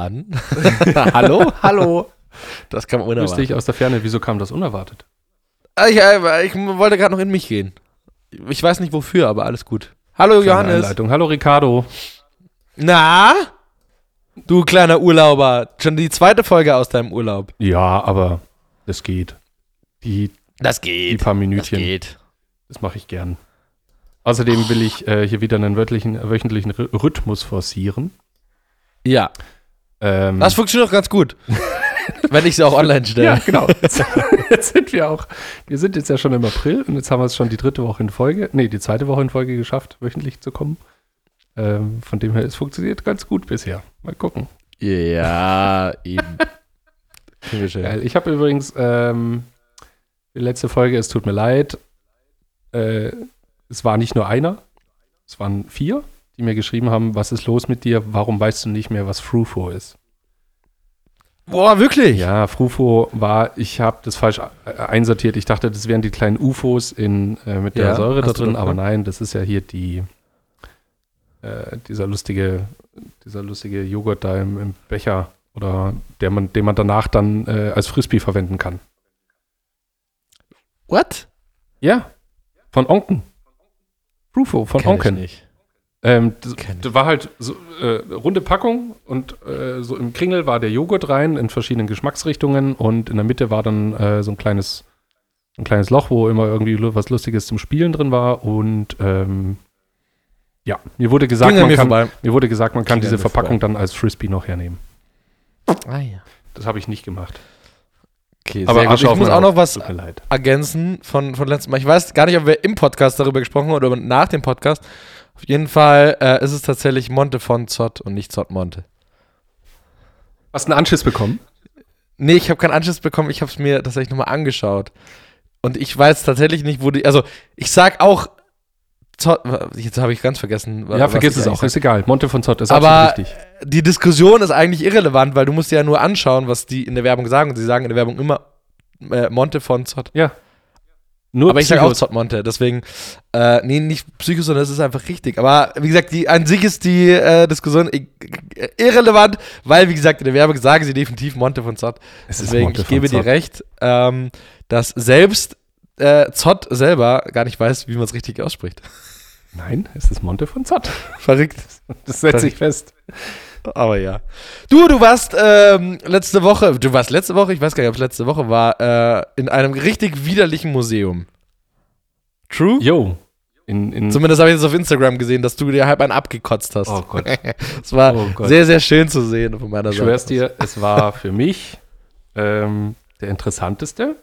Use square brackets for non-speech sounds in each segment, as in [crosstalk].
Han. [laughs] hallo? Hallo? Das kam unerwartet. dich aus der Ferne. Wieso kam das unerwartet? Ah, Ich, äh, ich wollte gerade noch in mich gehen. Ich weiß nicht wofür, aber alles gut. Hallo Kleine Johannes. Einleitung. Hallo Ricardo. Na? Du kleiner Urlauber. Schon die zweite Folge aus deinem Urlaub. Ja, aber das geht. Die, Das die geht. paar Minütchen, das, geht. mache ich gern. Außerdem will ich äh, hier wieder einen wöchentlichen, wöchentlichen Rhy- Rhythmus forcieren. Ja. Ähm, Das funktioniert doch ganz gut. [laughs] Wenn ich sie auch online stelle. Ja, genau. Jetzt, [laughs] jetzt sind wir auch, wir sind jetzt ja schon im April und jetzt haben wir es schon die dritte Woche in Folge, nee, die zweite Woche in Folge geschafft, wöchentlich zu kommen. Ähm, von dem her, es funktioniert ganz gut bisher. Mal gucken. Ja, [laughs] eben. Geil. Ich habe übrigens ähm, die letzte Folge, es tut mir leid, äh, es war nicht nur einer, es waren vier, die mir geschrieben haben, was ist los mit dir, warum weißt du nicht mehr, was Frufo ist? Boah, wirklich? Ja, Frufo war, ich habe das falsch äh, einsortiert. Ich dachte, das wären die kleinen UFOs in, äh, mit der Ja, Säure da drin, aber nein, das ist ja hier die, äh, dieser lustige, dieser lustige Joghurt da im, im Becher oder der man, den man danach dann äh, als Frisbee verwenden kann. What? Ja, von Onken. Frufo von Kenn ich Onken. nicht. Ähm, das, das war halt so äh, runde Packung und äh, so im Kringel war der Joghurt rein in verschiedenen Geschmacksrichtungen und in der Mitte war dann äh, so ein kleines, ein kleines Loch, wo immer irgendwie was Lustiges zum Spielen drin war und ähm, ja, mir wurde gesagt, man mir kann, vorbei. mir wurde gesagt, man kann an diese Verpackung dann als Frisbee noch hernehmen. Ah, ja. Das habe ich nicht gemacht. Okay, Aber. Asche Ich muss auch noch was ergänzen von, von letztem Mal. Ich weiß gar nicht, ob wir im Podcast darüber gesprochen haben oder nach dem Podcast. Auf jeden Fall äh, ist es tatsächlich Monte von Zott und nicht Zott Monte. Hast du einen Anschiss bekommen? Nee, ich habe keinen Anschluss bekommen. Ich habe es mir tatsächlich nochmal angeschaut. Und ich weiß tatsächlich nicht, wo die. Also, ich sag auch. Zott, jetzt habe ich ganz vergessen. ja, vergiss es auch. eigentlich Ist egal. Monte von Zott ist Aber absolut richtig. die Diskussion ist eigentlich irrelevant, weil du musst dir ja nur anschauen, was die in der Werbung sagen. Und sie sagen in der Werbung immer äh, Monte von Zott. Ja. Nur Aber ich sage auch Psychos. Zott Monte, deswegen, äh, nee, nicht Psycho, sondern es ist einfach richtig. Aber wie gesagt, die, an sich ist die äh, Diskussion irrelevant, weil, wie gesagt, in der Werbung sagen sie definitiv Monte von Zott. Es Deswegen, ich gebe dir recht, ähm, dass selbst äh, Zott selber gar nicht weiß, wie man es richtig ausspricht. Nein, es ist Monte von Zott. Verrückt. Das setze ich fest. Aber ja. Du, du warst ähm, letzte Woche, du warst letzte Woche, ich weiß gar nicht, ob es letzte Woche war, äh, in einem richtig widerlichen Museum. True? Yo. In, in, Zumindest habe ich das auf Instagram gesehen, dass du dir halb einen abgekotzt hast. oh Gott. [laughs] Es war Oh Gott. sehr, sehr schön zu sehen von meiner Ich Seite. schwör's dir, es war für mich ähm, der interessanteste,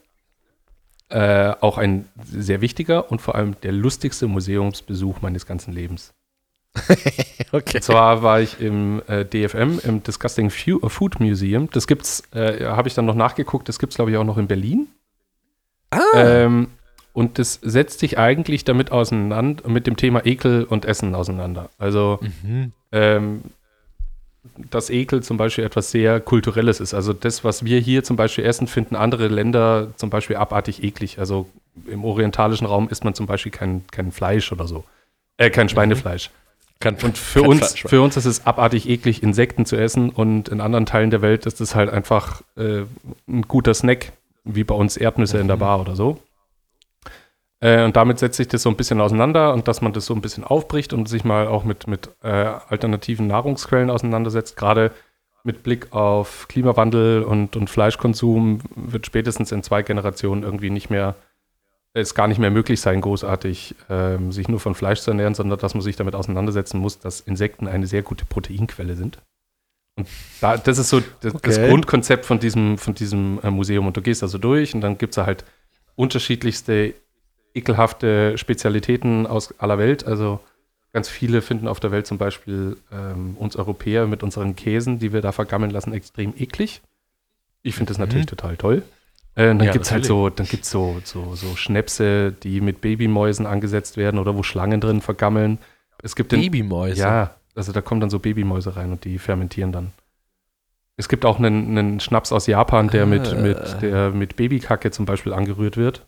äh, auch ein sehr wichtiger und vor allem der lustigste Museumsbesuch meines ganzen Lebens. [laughs] Okay. Und zwar war ich im äh, DFM, im Disgusting äh, Food Museum. Das gibt's, äh, habe ich dann noch nachgeguckt, das gibt's glaube ich auch noch in Berlin. Ah, Ähm, und das setzt sich eigentlich damit auseinander, mit dem Thema Ekel und Essen auseinander. Also mhm. ähm, dass Ekel zum Beispiel etwas sehr Kulturelles ist. Also das, was wir hier zum Beispiel essen, finden andere Länder zum Beispiel abartig eklig. Also im orientalischen Raum isst man zum Beispiel kein, kein Fleisch oder so. Äh, kein Schweinefleisch. Kann, Und für uns, für uns ist es abartig eklig, Insekten zu essen und in anderen Teilen der Welt ist es halt einfach äh, ein guter Snack, wie bei uns Erdnüsse in der Mhm. Bar oder so. Äh, und damit setzt sich das so ein bisschen auseinander und dass man das so ein bisschen aufbricht und sich mal auch mit, mit äh, alternativen Nahrungsquellen auseinandersetzt. Gerade mit Blick auf Klimawandel und, und Fleischkonsum wird spätestens in zwei Generationen irgendwie nicht mehr, es gar nicht mehr möglich sein, großartig ähm, sich nur von Fleisch zu ernähren, sondern dass man sich damit auseinandersetzen muss, dass Insekten eine sehr gute Proteinquelle sind. Und da, das ist so das, das Okay. Grundkonzept von diesem, von diesem äh, Museum. Und du gehst also durch und dann gibt es da halt unterschiedlichste ekelhafte Spezialitäten aus aller Welt. Also ganz viele finden auf der Welt zum Beispiel ähm, uns Europäer mit unseren Käsen, die wir da vergammeln lassen, extrem eklig. Ich finde das Mhm. natürlich total toll. Äh, dann Ja, gibt es halt so, dann gibt's so, so, so Schnäpse, die mit Babymäusen angesetzt werden oder wo Schlangen drin vergammeln. Es gibt den, Babymäuse. ja, also da kommen dann so Babymäuse rein und die fermentieren dann. Es gibt auch einen, einen Schnaps aus Japan, der mit, Ah. mit, der mit Babykacke zum Beispiel angerührt wird.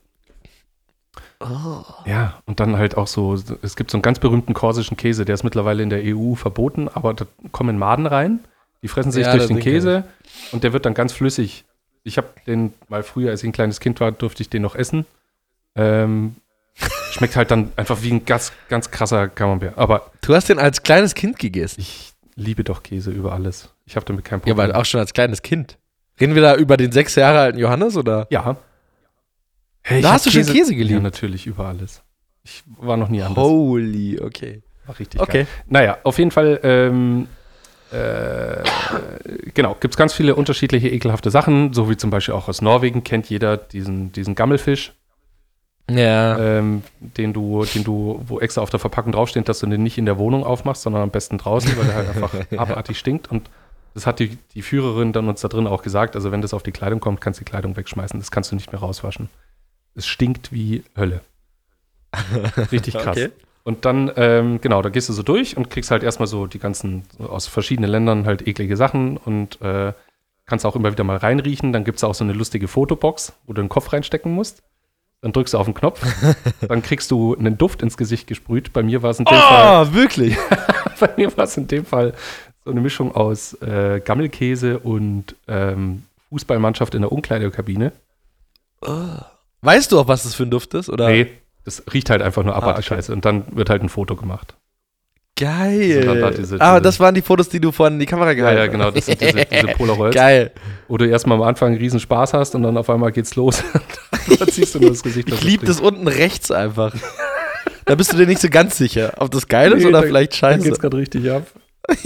Oh. Ja, und dann halt auch so, es gibt so einen ganz berühmten korsischen Käse, der ist mittlerweile in der EU verboten, aber da kommen Maden rein, Die fressen sich Ja, durch den Käse und der wird dann ganz flüssig. Ich habe den mal früher, als ich ein kleines Kind war, durfte ich den noch essen. Ähm, schmeckt halt dann einfach wie ein ganz, ganz krasser Camembert. Aber Du hast den als kleines Kind gegessen. ich liebe doch Käse über alles. Ich habe damit kein Ja, Problem. aber auch schon als kleines Kind. Reden wir da über den sechs Jahre alten Johannes oder? Ja. Hey, Da hast du schon Käse geliebt? Ja, natürlich, über alles. Ich war noch nie anders. Holy, okay. War richtig Okay. geil. Naja, auf jeden Fall, ähm, äh, genau, gibt es ganz viele unterschiedliche ekelhafte Sachen, so wie zum Beispiel auch aus Norwegen kennt jeder diesen, diesen Gammelfisch, Ja. ähm, den du, den du, wo extra auf der Verpackung draufsteht, dass du den nicht in der Wohnung aufmachst, sondern am besten draußen, weil der halt einfach [laughs] abartig stinkt. Und das hat die, die Führerin dann uns da drin auch gesagt. Also wenn das auf die Kleidung kommt, kannst du die Kleidung wegschmeißen. Das kannst du nicht mehr rauswaschen. Es stinkt wie Hölle. [laughs] Richtig krass. Okay. Und dann, ähm, genau, da gehst du so durch und kriegst halt erstmal so die ganzen, aus verschiedenen Ländern halt eklige Sachen und äh, kannst auch immer wieder mal reinriechen. Dann gibt es auch so eine lustige Fotobox, wo du den Kopf reinstecken musst. Dann drückst du auf den Knopf, [laughs] dann kriegst du einen Duft ins Gesicht gesprüht. Bei mir war es in dem Fall, Oh, wirklich? [laughs] bei mir war es in dem Fall so eine Mischung aus äh, Gammelkäse und ähm, Fußballmannschaft in der Umkleidekabine. Weißt du auch, was das für ein Duft ist? Oder? Nee, das riecht halt einfach nur abartig okay. scheiße. Und dann wird halt ein Foto gemacht. Geil. So, dann da diese- ah, diese- das waren die Fotos, die du vorhin in die Kamera Ja, gehalten ja, hast. genau, das sind diese, diese [laughs] Polaroids. Geil. Wo du erstmal am Anfang einen riesen Spaß hast und dann auf einmal geht's los. [laughs] dann ziehst du nur das Gesicht. Ich liebe das unten rechts einfach. da bist du dir nicht so ganz sicher, ob das geil ist Nee, oder da- vielleicht Da scheiße. geht's gerade richtig ab. [laughs]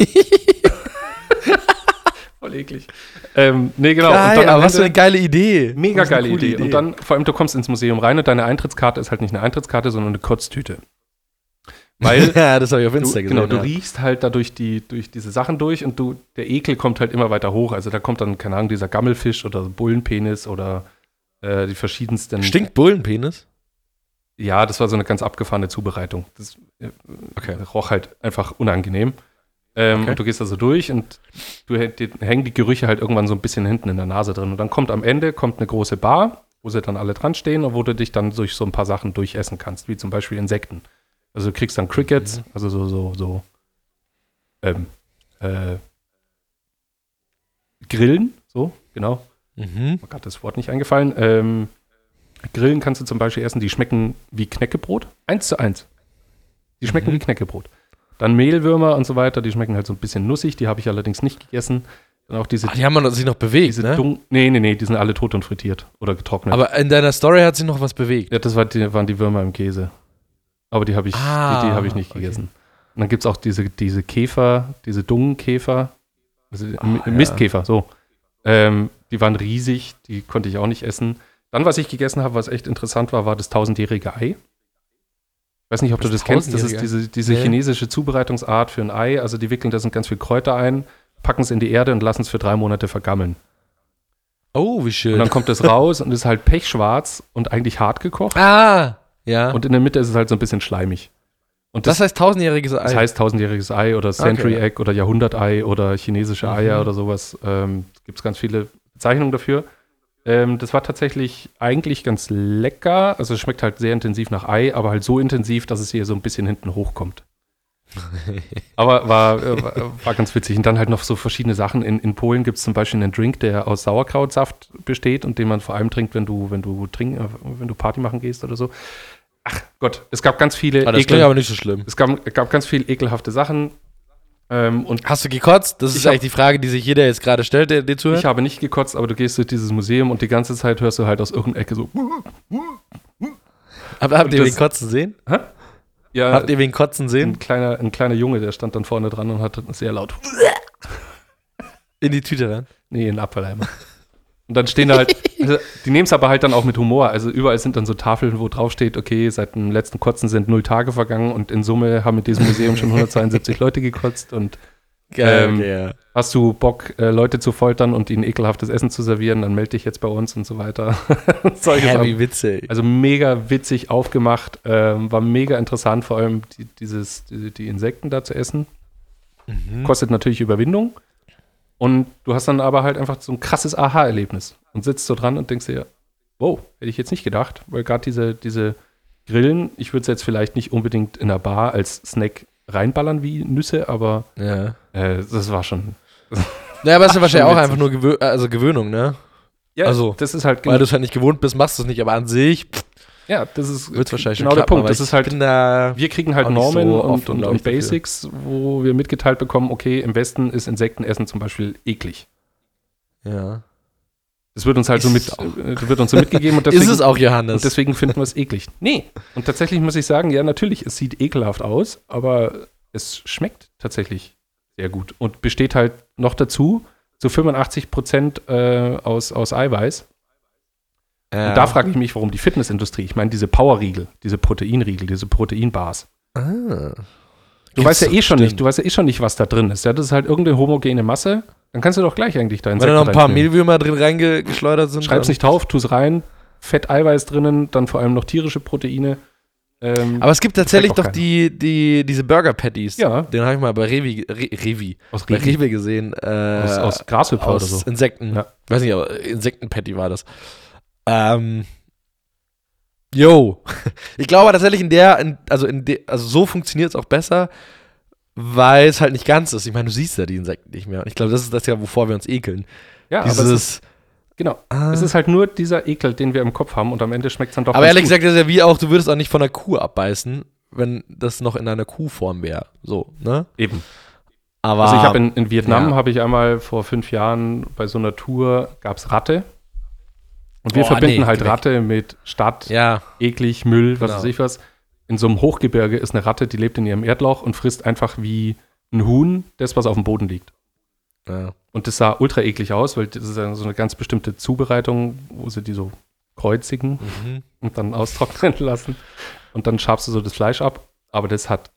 Voll eklig. Ähm, nee, genau. Geil, aber was für eine geile Idee. Mega geile coole Idee. Und dann, vor allem, du kommst ins Museum rein und deine Eintrittskarte ist halt nicht eine Eintrittskarte, sondern eine Kotztüte. Weil [laughs] ja, das habe ich auf du, Insta gesehen. genau, du ja. riechst halt dadurch die, durch diese Sachen durch und du, der Ekel kommt halt immer weiter hoch. Also da kommt dann, keine Ahnung, dieser Gammelfisch oder Bullenpenis oder äh, die verschiedensten. Stinkt Bullenpenis? Ja, das war so eine ganz abgefahrene Zubereitung. Das äh, Okay. roch halt einfach unangenehm. Ähm, Okay. Und du gehst da so durch und du hängen die Gerüche halt irgendwann so ein bisschen hinten in der Nase drin. Und dann kommt am Ende kommt eine große Bar, wo sie dann alle dran stehen und wo du dich dann durch so ein paar Sachen durchessen kannst, wie zum Beispiel Insekten. Also du kriegst dann Crickets, Mhm. also so, so, so ähm, äh, Grillen, so, genau. Mhm. Mir gerade das Wort nicht eingefallen. Ähm, Grillen kannst du zum Beispiel essen, die schmecken wie Knäckebrot. Eins zu eins. Die schmecken Mhm. wie Knäckebrot. Dann Mehlwürmer und so weiter, die schmecken halt so ein bisschen nussig, die habe ich allerdings nicht gegessen. Dann auch diese, Ach, die haben sich noch bewegt, diese ne? dun- Nee, nee, nee, die sind alle tot und frittiert oder getrocknet. Aber in deiner Story hat sich noch was bewegt. ja, das war die, waren die Würmer im Käse. Aber die habe ich, Ah, die, die habe ich nicht okay. gegessen. Und dann gibt es auch diese, diese Käfer, diese Dungenkäfer, also Ah, ja. Mistkäfer, so. Ähm, die waren riesig, die konnte ich auch nicht essen. Dann, was ich gegessen habe, was echt interessant war, war das tausendjährige Ei. Ich weiß nicht, ob du Das das kennst. Das ist diese, diese chinesische Zubereitungsart für ein Ei. Also die wickeln da sind ganz viel Kräuter ein, packen es in die Erde und lassen es für drei Monate vergammeln. Oh, wie schön. Und dann kommt es raus und ist halt pechschwarz und eigentlich hart gekocht. ah, ja. Und in der Mitte ist es halt so ein bisschen schleimig. Und das das, heißt tausendjähriges Ei. das heißt tausendjähriges Ei oder Century Okay. Egg oder Jahrhundertei oder chinesische Eier Mhm. oder sowas. Ähm, Gibt es ganz viele Bezeichnungen dafür. Ähm, das war tatsächlich eigentlich ganz lecker. Also es schmeckt halt sehr intensiv nach Ei, aber halt so intensiv, dass es hier so ein bisschen hinten hochkommt. [laughs] aber war, äh, war, ganz witzig. Und dann halt noch so verschiedene Sachen. In, in Polen gibt es zum Beispiel einen Drink, der aus Sauerkrautsaft besteht und den man vor allem trinkt, wenn du, wenn du trink, äh, wenn du Party machen gehst oder so. Ach Gott, es gab ganz viele ah, das Ekel- klingt aber nicht so schlimm. es gab, gab ganz viel ekelhafte Sachen. Ähm, und Hast du gekotzt? Das ist hab- eigentlich die Frage, die sich jeder jetzt gerade stellt, der dir zuhört. ich habe nicht gekotzt, aber du gehst durch dieses Museum und die ganze Zeit hörst du halt aus irgendeiner Ecke so. Aber habt ihr das- wen kotzen sehen? Ja, Habt ihr wen kotzen sehen? ein kleiner, ein kleiner Junge, der stand dann vorne dran und hat sehr laut. In die Tüte rein? Nee, in den Abfalleimer. [laughs] Und dann stehen da halt, [laughs] also, die nehmen es aber halt dann auch mit Humor. Also überall sind dann so Tafeln, wo drauf steht, okay, seit dem letzten Kotzen sind null Tage vergangen und in Summe haben mit diesem Museum schon 172 [laughs] Leute gekotzt und Geil, Ähm, okay, ja. hast du Bock, äh, Leute zu foltern und ihnen ekelhaftes Essen zu servieren, dann melde dich jetzt bei uns und so weiter. [laughs] Sachen. wie witzig. Also mega witzig aufgemacht, ähm, war mega interessant, vor allem die, dieses, die, die Insekten da zu essen. Mhm. Kostet natürlich Überwindung. Und du hast dann aber halt einfach so ein krasses Aha-Erlebnis und sitzt so dran und denkst dir, wow, hätte ich jetzt nicht gedacht, weil gerade diese, diese Grillen, ich würde es jetzt vielleicht nicht unbedingt in einer Bar als Snack reinballern wie Nüsse, aber Ja. äh, das war schon, Ja, aber es ist [laughs] wahrscheinlich auch einfach nur Gewö also Gewöhnung, ne? Ja, Also, das ist halt Weil du es halt nicht gewohnt bist, machst du es nicht, aber an sich ja, das ist es wahrscheinlich genau schon der klappen, Punkt. Das ist halt da Wir kriegen halt Normen so und, und, und ich, dafür. Basics, wo wir mitgeteilt bekommen, okay, im Westen ist Insektenessen zum Beispiel eklig. ja. Das wird uns halt so mit, es äh, wird uns so mitgegeben und [laughs] deswegen, ist es auch, Johannes? und deswegen finden wir es eklig. Nee. Und tatsächlich muss ich sagen, ja, natürlich, es sieht ekelhaft aus, aber es schmeckt tatsächlich sehr gut und besteht halt noch dazu zu 85 Prozent äh, aus, aus Eiweiß. Ja. Und da frage ich mich, warum die Fitnessindustrie, ich meine, diese Powerriegel, diese Proteinriegel, diese Proteinbars. ah. Du Gibt's weißt ja eh schon bestimmt. nicht, du weißt ja eh schon nicht, was da drin ist. Ja, das ist halt irgendeine homogene Masse. Dann kannst du doch gleich eigentlich deinen Wenn da noch ein paar Mehlwürmer drin reingeschleudert sind. Schreib's nicht drauf, tu's rein. Fett, Eiweiß drinnen, dann vor allem noch tierische Proteine. Ähm, Aber es gibt tatsächlich doch die, die, diese Burger Patties. Ja. Den habe ich mal bei Revi, Re, Revi, aus, bei Rewe, gesehen. Äh, aus, aus Grashüpfer oder aus so. Insekten. Ja. Weiß nicht, aber Insektenpatty war das. Ähm. Yo. [laughs] Ich glaube tatsächlich in der, in, also in de, also so funktioniert es auch besser, weil es halt nicht ganz ist. Ich meine, du siehst ja die Insekten nicht mehr. Und ich glaube, das ist das ja, wovor wir uns ekeln. Ja, aber es ist, Dieses. genau. ah. Es ist halt nur dieser Ekel, den wir im Kopf haben und am Ende schmeckt's dann doch aber ehrlich gut. gesagt, das ist ja wie auch, du würdest auch nicht von einer Kuh abbeißen, wenn das noch in einer Kuhform wäre. So, ne? Eben. Aber. Also ich habe in, in Vietnam ja. habe ich einmal vor fünf Jahren bei so einer Tour gab's Ratte. Und wir Oh, verbinden nee, halt weg. Ratte mit Stadt, Ja. eklig, Müll, was Genau. weiß ich was. In so einem Hochgebirge ist eine Ratte, die lebt in ihrem Erdloch und frisst einfach wie ein Huhn das, was auf dem Boden liegt. ja. Und das sah ultra eklig aus, weil das ist ja so eine ganz bestimmte Zubereitung, wo sie die so kreuzigen Mhm. und dann austrocknen [laughs] lassen. Und dann schabst du so das Fleisch ab. Aber das hat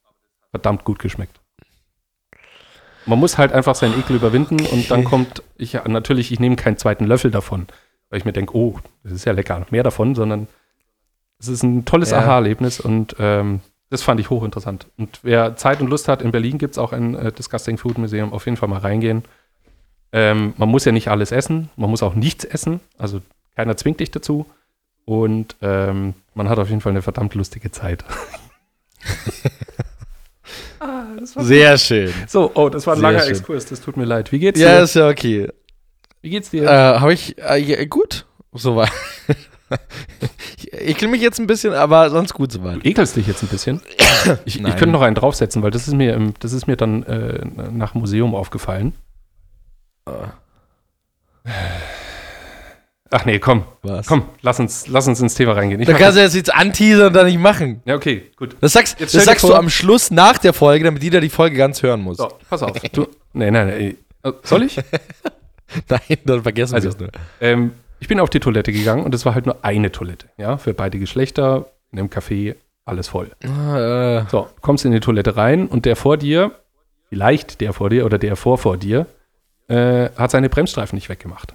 verdammt gut geschmeckt. Man muss halt einfach seinen Ekel überwinden und dann Okay. kommt, ich natürlich, ich nehme keinen zweiten Löffel davon, weil ich mir denke, oh, das ist ja lecker, mehr davon, sondern es ist ein tolles Ja. Aha-Erlebnis und ähm, das fand ich hochinteressant. Und wer Zeit und Lust hat, in Berlin gibt es auch ein äh, Disgusting Food Museum, auf jeden Fall mal reingehen. Ähm, man muss ja nicht alles essen, man muss auch nichts essen, also keiner zwingt dich dazu. Und ähm, man hat auf jeden Fall eine verdammt lustige Zeit. [laughs] ah, das war Sehr schön. so, oh, das war ein Sehr langer schön. Exkurs, das tut mir leid. Wie geht's Ja, dir? ist ja okay. Wie geht's Äh, dir? habe ich. Äh, ja, gut. Soweit. ich [laughs] ekel mich jetzt ein bisschen, aber sonst gut soweit. Du ekelst dich jetzt ein bisschen. [coughs] Ich, ich könnte noch einen draufsetzen, weil das ist mir, das ist mir dann äh, nach dem Museum aufgefallen. Ach nee, komm, Was? komm, lass uns, lass uns ins Thema reingehen. Ich Da kannst du jetzt jetzt anteasern und dann nicht machen. das- ja, okay, gut. Das sagst, das sagst du am Schluss nach der Folge, damit jeder die Folge ganz hören muss. So, pass auf. Du, nee, nein, nein. äh, Soll ich? [laughs] [laughs] Nein, dann vergessen Also, wir es nur. Ähm, ich bin auf die Toilette gegangen und es war halt nur eine Toilette, ja, für beide Geschlechter, in einem Café, alles voll. Ah, äh, So, kommst in die Toilette rein und der vor dir, vielleicht der vor dir oder der vor vor dir, äh, hat seine Bremsstreifen nicht weggemacht.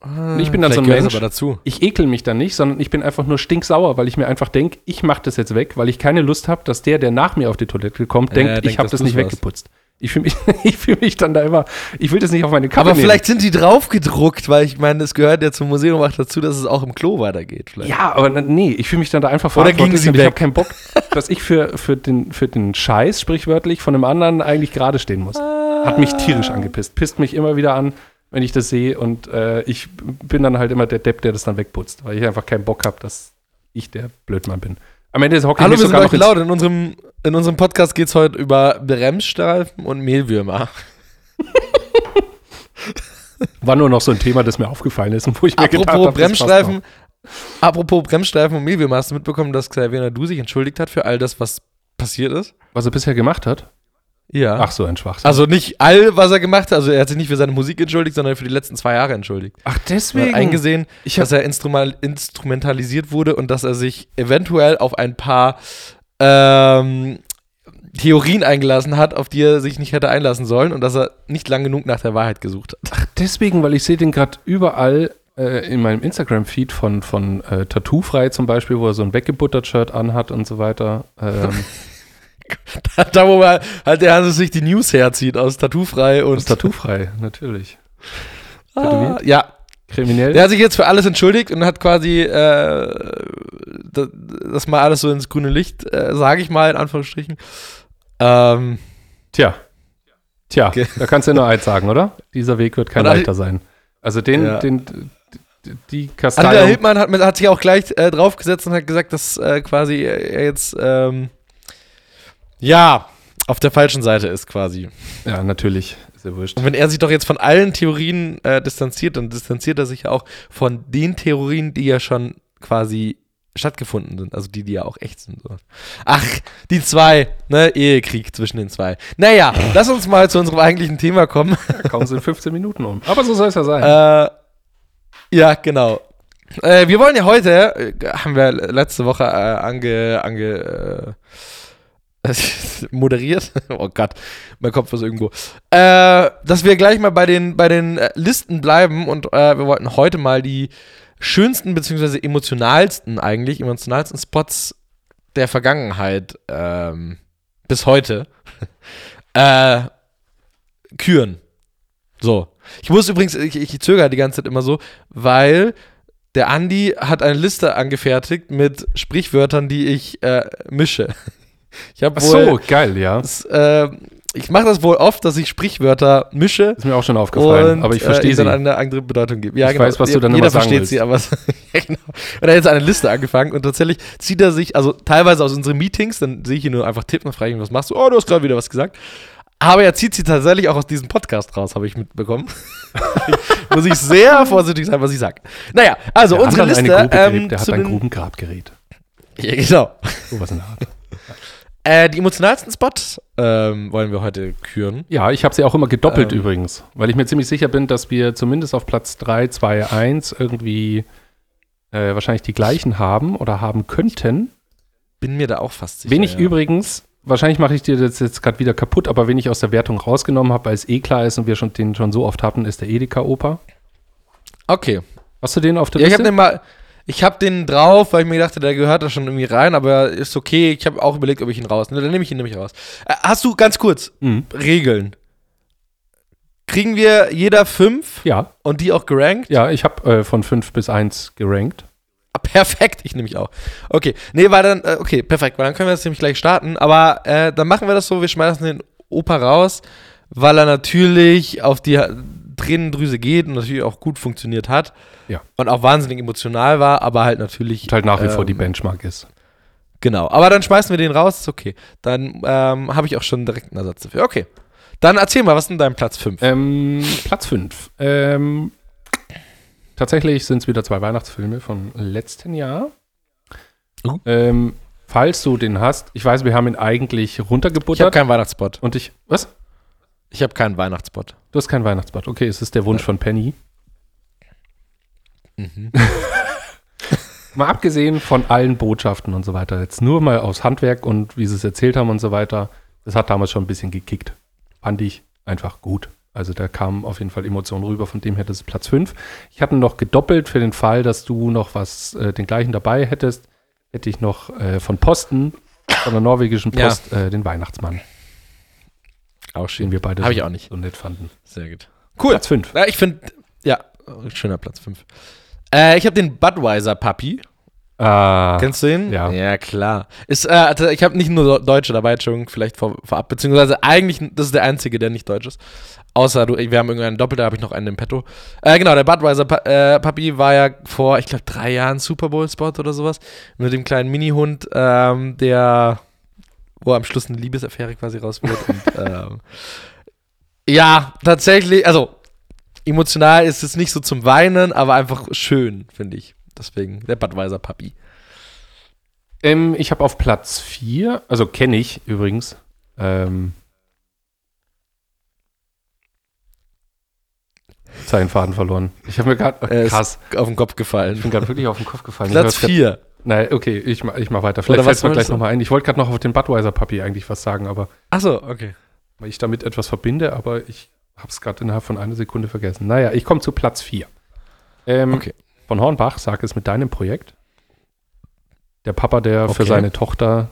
ah, ich bin dann so ein Mensch- aber dazu. Ich ekel mich dann nicht, sondern ich bin einfach nur stinksauer, weil ich mir einfach denke, ich mache das jetzt weg, weil ich keine Lust habe, dass der, der nach mir auf die Toilette kommt, denkt, denkt, ich habe das du's nicht warst. weggeputzt. Ich fühle mich, [laughs] ich fühl mich dann da immer, ich will das nicht auf meine Kappe Aber nehmen. vielleicht sind die draufgedruckt, weil ich meine, es gehört ja zum Museum auch dazu, dass es auch im Klo weitergeht. Vielleicht. Ja, aber nee, ich fühle mich dann da einfach Oder gingen sie und ich weg? habe keinen Bock, dass ich für, für, den, für den Scheiß, sprichwörtlich, von einem anderen eigentlich gerade stehen muss. Hat mich tierisch angepisst. Pisst mich immer wieder an, wenn ich das sehe und äh, ich bin dann halt immer der Depp, der das dann wegputzt, weil ich einfach keinen Bock habe, dass ich der Blödmann bin. Am Ende hocke ich Hallo, wir sind ins, laut. In unserem, in unserem Podcast geht es heute über Bremsstreifen und Mehlwürmer. War nur noch so ein Thema, das mir aufgefallen ist und wo ich mir gedacht Apropos habe, das passt Bremsstreifen. Apropos Bremsstreifen und Mehlwürmer, hast du mitbekommen, dass Xavier Nadu sich entschuldigt hat für all das, was passiert ist? Was er bisher gemacht hat? Ja. Ach so, ein Schwachsinn. Also nicht all, was er gemacht hat, also er hat sich nicht für seine Musik entschuldigt, sondern für die letzten zwei Jahre entschuldigt. Ach, Er hat deswegen. eingesehen, dass er instrumentalisiert wurde und dass er sich eventuell auf ein paar ähm, Theorien eingelassen hat, auf die er sich nicht hätte einlassen sollen und dass er nicht lang genug nach der Wahrheit gesucht hat. Ach, deswegen, weil ich sehe den gerade überall äh, in meinem Instagram-Feed von, von äh, Tattoofrei zum Beispiel, wo er so ein weggebuttert Shirt anhat und so weiter. Ähm, [laughs] da, wo er halt der Hannes sich die News herzieht aus Tattoofrei und das Tattoofrei, natürlich. ah, ja, Kriminell. Der hat sich jetzt für alles entschuldigt und hat quasi äh, das, das mal alles so ins grüne Licht, äh, sage ich mal in Anführungsstrichen. Ähm, Tja, Tja, Okay. da kannst du nur eins sagen, oder? Dieser Weg wird kein Und leichter sein. Also den, Ja. den, die Andrea Kasteiung. Hildmann hat, hat sich auch gleich äh, draufgesetzt und hat gesagt, dass äh, quasi er jetzt ähm, ja auf der falschen Seite ist quasi. Ja, natürlich. Ist ja wurscht. Und wenn er sich doch jetzt von allen Theorien äh, distanziert, dann distanziert er sich ja auch von den Theorien, die ja schon quasi stattgefunden sind, also die, die ja auch echt sind. So. Ach, die zwei, ne, Ehekrieg zwischen den zwei. Naja, lass uns mal zu unserem eigentlichen Thema kommen. Kaum sind 15 Minuten um. Aber so soll es ja sein. Äh, ja, genau. Äh, wir wollen ja heute, äh, haben wir letzte Woche äh, ange, ange äh, [laughs] moderiert. oh Gott, mein Kopf ist irgendwo. Äh, dass wir gleich mal bei den, bei den äh, Listen bleiben und äh, wir wollten heute mal die schönsten beziehungsweise emotionalsten eigentlich, emotionalsten Spots der Vergangenheit ähm, bis heute [laughs] äh, küren. So. Ich muss übrigens, ich, ich zögere die ganze Zeit immer so, weil der Andi hat eine Liste angefertigt mit Sprichwörtern, die ich äh, mische. [laughs] Ich habe wohl, so, geil, ja. das, äh, ich mache das wohl oft, dass ich Sprichwörter mische Ist mir auch schon aufgefallen. und aber ich äh, verstehe ihnen sie. dann eine andere Bedeutung gebe. Ja, Ich weiß, was du dann Jeder immer sagen versteht sie, aber [laughs] ja, genau. Und er hat jetzt eine Liste angefangen und tatsächlich zieht er sich, also teilweise aus unseren Meetings, dann sehe ich ihn nur einfach tippen und frage ihn, was machst du? Oh, du hast gerade wieder was gesagt. Aber er zieht sie tatsächlich auch aus diesem Podcast raus, habe ich mitbekommen. [laughs] Muss ich sehr vorsichtig sein, was ich sage. Naja, also Der unsere Liste. eine Grube ähm, der hat ein Grubengrabgerät. Ja, genau. Sowas in der Art. Äh, die emotionalsten Spots ähm, wollen wir heute küren. Ja, ich habe sie auch immer gedoppelt Ähm. übrigens, weil ich mir ziemlich sicher bin, dass wir zumindest auf Platz 3, 2, 1 irgendwie äh, wahrscheinlich die gleichen haben oder haben könnten. Bin mir da auch fast sicher. Wen ich ja. übrigens, wahrscheinlich mache ich dir das jetzt gerade wieder kaputt, aber wen ich aus der Wertung rausgenommen habe, weil es eh klar ist und wir schon, den schon so oft hatten, ist der Edeka-Oper. Okay. Hast du den auf der Ja, ich habe Liste? den mal. Ich habe den drauf, weil ich mir dachte, der gehört da schon irgendwie rein, aber ist okay. Ich habe auch überlegt, ob ich ihn raus. Ne, dann nehme ich ihn nämlich raus. Äh, hast du ganz kurz Mhm. Regeln? Kriegen wir jeder fünf Ja, und die auch gerankt? ja, ich habe äh, von 5 bis 1 gerankt. Ah, perfekt, ich nehme mich auch. Okay, nee, weil dann, äh, okay, perfekt, weil dann können wir das nämlich gleich starten. Aber äh, dann machen wir das so, wir schmeißen den Opa raus, weil er natürlich auf die Tränendrüse geht und natürlich auch gut funktioniert hat. Ja. Und auch wahnsinnig emotional war, aber halt natürlich. Und halt nach wie vor die ähm, Benchmark ist. Genau, aber dann schmeißen wir den raus, ist okay. Dann ähm, habe ich auch schon direkt einen Ersatz dafür. Okay. Dann erzähl mal, was ist denn dein Platz 5? Ähm, Platz 5. Ähm, tatsächlich sind es wieder zwei Weihnachtsfilme von letzten Jahr. Uh. Ähm, falls du den hast, ich weiß, wir haben ihn eigentlich ich habe runtergebuttert. keinen Weihnachtsspot. und ich, was? Ich habe keinen Weihnachtsspot. Du hast keinen Weihnachtsbad. Okay, es ist der Wunsch von Penny. Mhm. [laughs] Mal abgesehen von allen Botschaften und so weiter, jetzt nur mal aufs Handwerk und wie sie es erzählt haben und so weiter, das hat damals schon ein bisschen gekickt. Fand ich einfach gut. Also da kamen auf jeden Fall Emotionen rüber, von dem her das ist Platz 5. Ich hatte noch gedoppelt für den Fall, dass du noch was, äh, den gleichen dabei hättest, hätte ich noch äh, von Posten, von der norwegischen Ja. Post, äh, den Weihnachtsmann, Auch den schön. wir beide Habe so, ich auch nicht. so nett fanden. Sehr gut. Cool. Platz 5. Ja, ich finde, ja, schöner Platz 5. Äh, ich habe den Budweiser Puppy. Ah, Kennst du den? ja. Ja, klar. Ist, äh, also ich habe nicht nur Deutsche dabei, Entschuldigung, vielleicht vor, vorab, beziehungsweise eigentlich, das ist der einzige, der nicht deutsch ist. Außer du, wir haben irgendeinen Doppel, da habe ich noch einen im Petto. Äh, genau, der Budweiser äh, Puppy war ja vor, ich glaube, drei Jahren Super Bowl-Spot oder sowas. Mit dem kleinen Mini-Hund, ähm, der, wo am Schluss eine Liebesaffäre quasi raus wird. und, [laughs] ähm, ja, tatsächlich, also emotional ist es nicht so zum Weinen, aber einfach schön, finde ich. Deswegen der Budweiser Puppy. Ähm, ich habe auf Platz 4, also kenne ich übrigens, ähm, Zeilenfaden verloren. Ich habe mir gerade, Er ist krass, auf den Kopf ich gefallen. bin gerade wirklich auf den Kopf gefallen. Platz Ich hör's grad- 4. Nein, okay, ich mach, ich mach weiter. Vielleicht fällt mir gleich nochmal ein. Ich wollte gerade noch auf den Budweiser Puppy eigentlich was sagen, aber Achso, okay. weil ich damit etwas verbinde, aber ich habe es gerade innerhalb von einer Sekunde vergessen. Naja, ich komme zu Platz 4. Ähm, Okay. Von Hornbach, sag es mit deinem Projekt. Der Papa, der für Okay. seine Tochter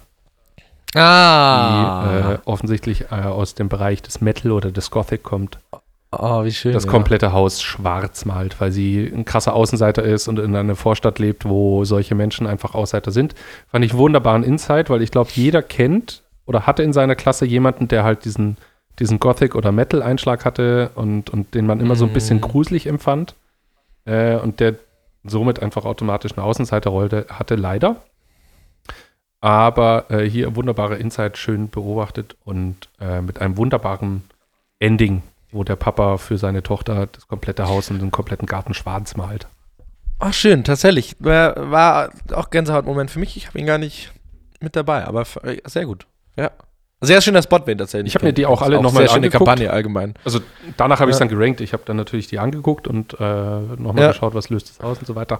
die Ah. äh, offensichtlich äh, aus dem Bereich des Metal oder des Gothic kommt, oh, wie schön. das ja. komplette Haus schwarz malt, weil sie ein krasser Außenseiter ist und in einer Vorstadt lebt, wo solche Menschen einfach Außenseiter sind. Fand ich wunderbaren Insight, weil ich glaube, jeder kennt oder hatte in seiner Klasse jemanden, der halt diesen diesen Gothic- oder Metal-Einschlag hatte und, und den man immer so ein bisschen Mm. gruselig empfand. Äh, und der somit einfach automatisch eine Außenseiterrolle hatte, leider. Aber äh, hier wunderbare Insight, schön beobachtet und äh, mit einem wunderbaren Ending, wo der Papa für seine Tochter das komplette Haus und den kompletten Garten schwarz malt. Ach, schön, tatsächlich. War, war auch Gänsehautmoment für mich. Ich habe ihn gar nicht mit dabei, aber äh, sehr gut. Ja. Sehr schöner Spot, wenn tatsächlich. Ich hab mir die auch alle noch mal Sehr schöne angeguckt. Kampagne allgemein. Also danach habe ich es Ja. dann gerankt. Ich habe dann natürlich die angeguckt und äh, nochmal Ja. geschaut, was löst es aus und so weiter.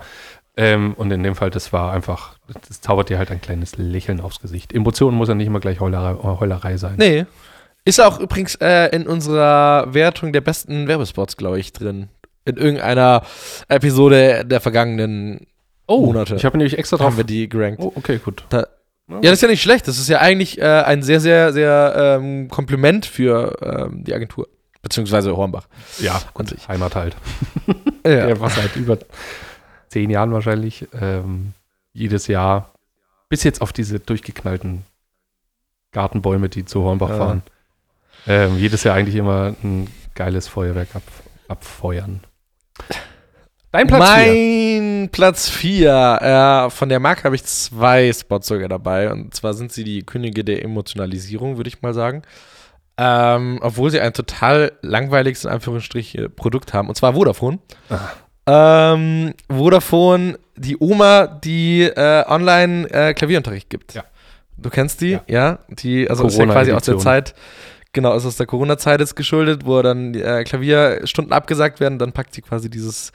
Ähm, und in dem Fall, das war einfach, das zaubert dir halt ein kleines Lächeln aufs Gesicht. Emotionen muss ja nicht immer gleich Heulerei, Heulerei sein. Nee. Ist auch übrigens äh, in unserer Wertung der besten Werbespots, glaube ich, drin. In irgendeiner Episode der vergangenen Monate. Ich habe nämlich extra drauf. haben wir die gerankt. Oh, okay, gut. Da- Ja, das ist ja nicht schlecht. Das ist ja eigentlich äh, ein sehr, sehr, sehr ähm, Kompliment für ähm, die Agentur. Beziehungsweise Hornbach. Ja, sich. Heimat halt. [laughs] Ja. Der war seit über zehn Jahren wahrscheinlich ähm, jedes Jahr bis jetzt auf diese durchgeknallten Gartenbäume, die zu Hornbach Ja. fahren. Ähm, jedes Jahr eigentlich immer ein geiles Feuerwerk ab, abfeuern. Dein Platz vier. mein Platz 4. Äh, von der Marke habe ich zwei Spots sogar dabei. Und zwar sind sie die Könige der Emotionalisierung, würde ich mal sagen. Ähm, obwohl sie ein total langweiliges, in Anführungsstriche, Produkt haben. Und zwar Vodafone. Ähm, Vodafone, die Oma, die äh, online äh, Klavierunterricht gibt. Ja. Du kennst die? Ja. Ja. Die, also ist ja quasi aus der. Zeit, genau, ist aus der Corona-Zeit jetzt geschuldet, wo dann äh, Klavierstunden abgesagt werden, dann packt sie quasi dieses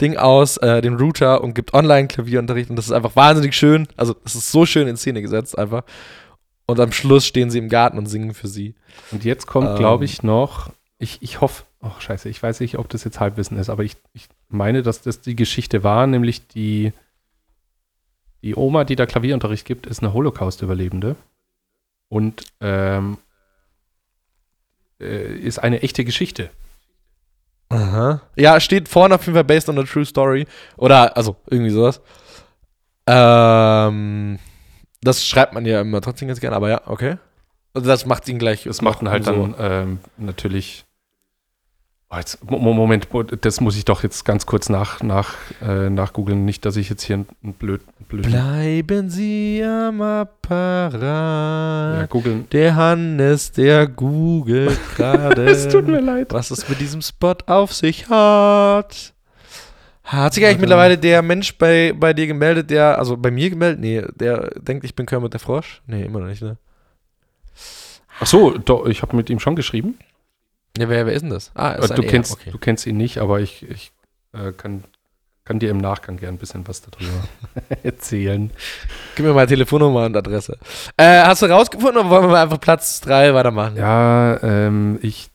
Ding aus, äh, den Router und gibt Online-Klavierunterricht und das ist einfach wahnsinnig schön. Also es ist so schön in Szene gesetzt einfach. Und am Schluss stehen sie im Garten und singen für sie. Und jetzt kommt, Ähm. glaube ich, noch, ich, ich hoffe, ach scheiße, ich weiß nicht, ob das jetzt Halbwissen ist, aber ich, ich meine, dass das die Geschichte war, nämlich die, die Oma, die da Klavierunterricht gibt, ist eine Holocaust-Überlebende und ähm, äh, ist eine echte Geschichte. Aha. Ja, steht vorne auf jeden Fall based on a true story. Oder, also, irgendwie sowas. Ähm, das schreibt man ja immer trotzdem ganz gerne, aber ja, okay. Also das macht ihn gleich. Das macht ihn halt umso- dann ähm, natürlich. Oh, jetzt, Mo- Mo- Moment, Mo- das muss ich doch jetzt ganz kurz nach, nach, äh, nachgoogeln. Nicht, dass ich jetzt hier einen blöd, blöd Bleiben Sie am Apparat. ja, googeln. Der Hannes, der googelt [laughs] gerade. Es tut mir leid. Was es mit diesem Spot auf sich hat. Hat sich eigentlich Warte. mittlerweile der Mensch bei, bei dir gemeldet, der, also bei mir gemeldet? Nee, der denkt, ich bin Kermit der Frosch? Nee, immer noch nicht, ne? Ach so, doch, ich habe mit ihm schon geschrieben. Ja, wer, wer ist denn das? Ah, ist Äh, ein du, kennst, okay. du kennst ihn nicht, aber ich, ich äh, kann, kann dir im Nachgang gern ein bisschen was darüber [laughs] erzählen. Gib mir mal Telefonnummer und Adresse. Äh, hast du rausgefunden oder wollen wir einfach Platz 3 weitermachen? Ja, ähm, ich,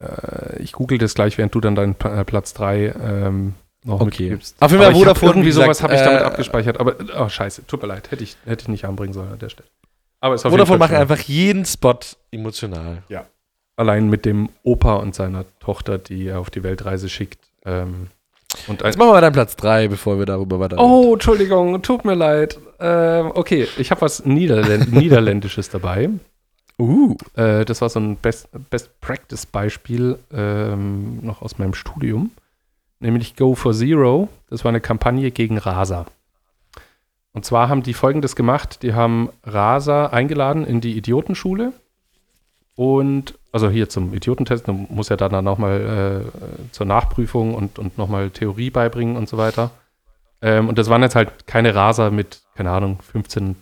äh, ich google das gleich, während du dann deinen Pla- äh, Platz 3 ähm, noch Okay. mitgibst. Auf jeden Fall Vodafone, irgendwie wie gesagt, sowas habe ich damit äh, abgespeichert. Aber, oh scheiße, tut mir leid, hätte ich, hätte ich nicht anbringen sollen an der Stelle. Aber ist auf Vodafone schön. einfach jeden Spot emotional. Allein mit dem Opa und seiner Tochter, die er auf die Weltreise schickt. Ähm, und Jetzt machen wir mal deinen Platz 3, bevor wir darüber weiter oh, Entschuldigung, tut mir leid. Ähm, okay, ich habe was Niederländ [laughs] Niederländisches dabei. Uh. Äh, das war so ein Best, Best Practice Beispiel ähm, noch aus meinem Studium, nämlich Go for Zero. Das war eine Kampagne gegen Rasa. Und zwar haben die Folgendes gemacht: Die haben Rasa eingeladen in die Idiotenschule und also hier zum Idiotentest, man muss ja dann nochmal äh, zur Nachprüfung und, und nochmal Theorie beibringen und so weiter. Ähm, und das waren jetzt halt keine Raser mit, keine Ahnung, 15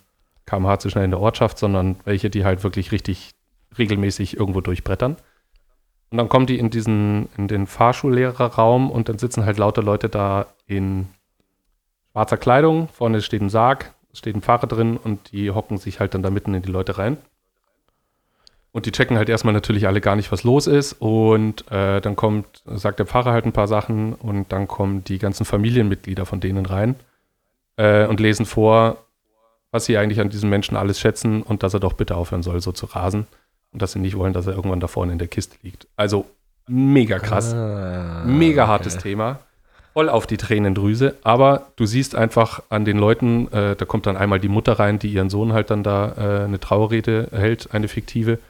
km/h zu schnell in der Ortschaft, sondern welche, die halt wirklich richtig regelmäßig irgendwo durchbrettern. Und dann kommen die in diesen, in den Fahrschullehrerraum und dann sitzen halt lauter Leute da in schwarzer Kleidung. Vorne steht ein Sarg, steht ein Fahrer drin und die hocken sich halt dann da mitten in die Leute rein. Und die checken halt erstmal natürlich alle gar nicht, was los ist. Und äh, dann kommt, sagt der Pfarrer halt ein paar Sachen und dann kommen die ganzen Familienmitglieder von denen rein äh, und lesen vor, was sie eigentlich an diesem Menschen alles schätzen und dass er doch bitte aufhören soll, so zu rasen. Und dass sie nicht wollen, dass er irgendwann da vorne in der Kiste liegt. Also mega krass. Ah, Mega hartes okay. Thema. Voll auf die Tränendrüse. Aber du siehst einfach an den Leuten, äh, da kommt dann einmal die Mutter rein, die ihren Sohn halt dann da äh, eine Trauerrede hält, eine fiktive.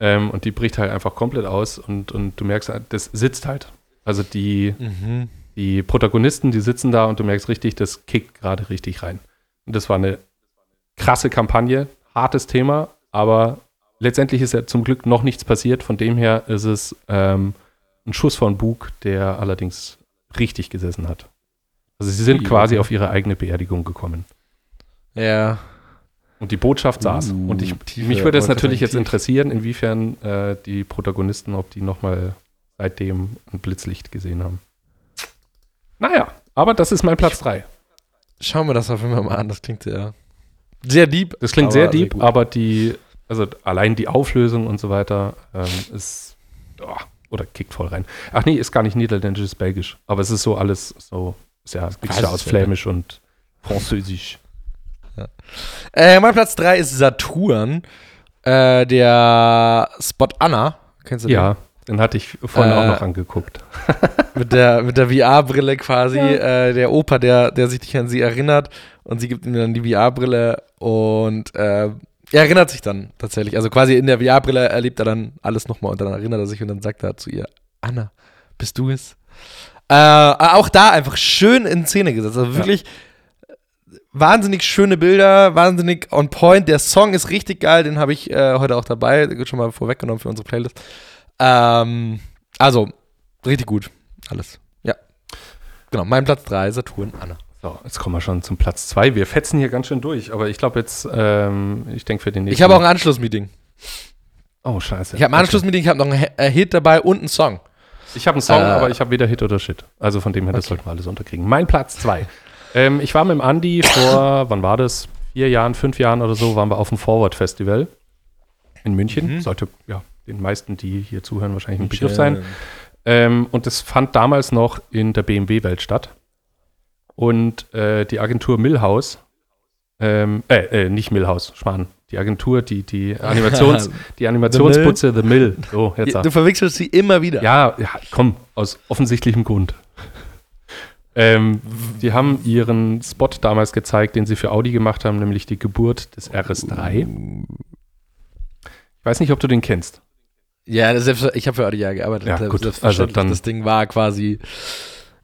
Ähm, und die bricht halt einfach komplett aus und, und du merkst, das sitzt halt. Also die, Mhm. die Protagonisten, die sitzen da und du merkst richtig, das kickt gerade richtig rein. Und das war eine krasse Kampagne, hartes Thema, aber letztendlich ist ja zum Glück noch nichts passiert. Von dem her ist es ähm, ein Schuss von Bug, der allerdings richtig gesessen hat. Also sie sind quasi auf ihre eigene Beerdigung gekommen. Ja. Und die Botschaft saß. Uh, und ich, tiefe- mich würde es natürlich jetzt tief. interessieren, inwiefern äh, die Protagonisten, ob die nochmal seitdem ein Blitzlicht gesehen haben. Naja, aber das ist mein Platz 3. Schauen wir das auf jeden Fall mal an. Das klingt sehr, sehr deep. Das klingt sehr deep, gut. aber die, also allein die Auflösung und so weiter ähm, ist, oh, oder kickt voll rein. Ach nee, ist gar nicht niederländisch, ist belgisch. Aber es ist so alles so, ist ja, es ja aus ja Flämisch und Französisch. Äh, mein Platz 3 ist Saturn. Äh, der Spot Anna. Kennst du den? Ja, den hatte ich vorhin Äh, auch noch angeguckt. [laughs] Mit der, mit der VR-Brille quasi. Äh, der Opa, der, der sich nicht an sie erinnert. Und sie gibt ihm dann die VR-Brille. Und äh, er erinnert sich dann tatsächlich. Also quasi in der VR-Brille erlebt er dann alles nochmal. Und dann erinnert er sich und dann sagt er zu ihr: Anna, bist du es? Äh, auch da einfach schön in Szene gesetzt. Also wirklich wahnsinnig schöne Bilder, wahnsinnig on point. Der Song ist richtig geil, den habe ich äh, heute auch dabei. Der wird schon mal vorweggenommen für unsere Playlist. Ähm, also, richtig gut. Alles. Ja. Genau, mein Platz 3, Saturn, Anna. So, jetzt kommen wir schon zum Platz 2. Wir fetzen hier ganz schön durch, aber ich glaube jetzt, ähm, ich denke für den nächsten. Ich habe auch ein Anschlussmeeting. Oh, scheiße. Ich habe ein Anschlussmeeting, ich habe noch einen äh, Hit dabei und einen Song. Ich habe einen Song, Äh, aber ich habe weder Hit oder Shit. Also von dem her, das Okay. sollten wir alles unterkriegen. Mein Platz 2. ähm, ich war mit dem Andi vor, wann war das? Vier Jahren, fünf Jahren oder so, waren wir auf dem Forward Festival in München. Mhm. Sollte ja den meisten, die hier zuhören, wahrscheinlich ein Begriff sein. Ähm, und das fand damals noch in der BMW-Welt statt. Und äh, die Agentur Millhouse, ähm, äh, äh, nicht Millhouse, Schwan, die Agentur, die, die, [laughs] Animations, die Animationsputze The Mill. So, jetzt Ja, Du verwechselst sie immer wieder. ja, ja, komm, aus offensichtlichem Grund. Ähm, die haben ihren Spot damals gezeigt, den sie für Audi gemacht haben, nämlich die Geburt des RS3. Ich weiß nicht, ob du den kennst. Ja, selbst, ich habe für Audio gearbeitet. Ja, gut, also dann- das Ding war quasi.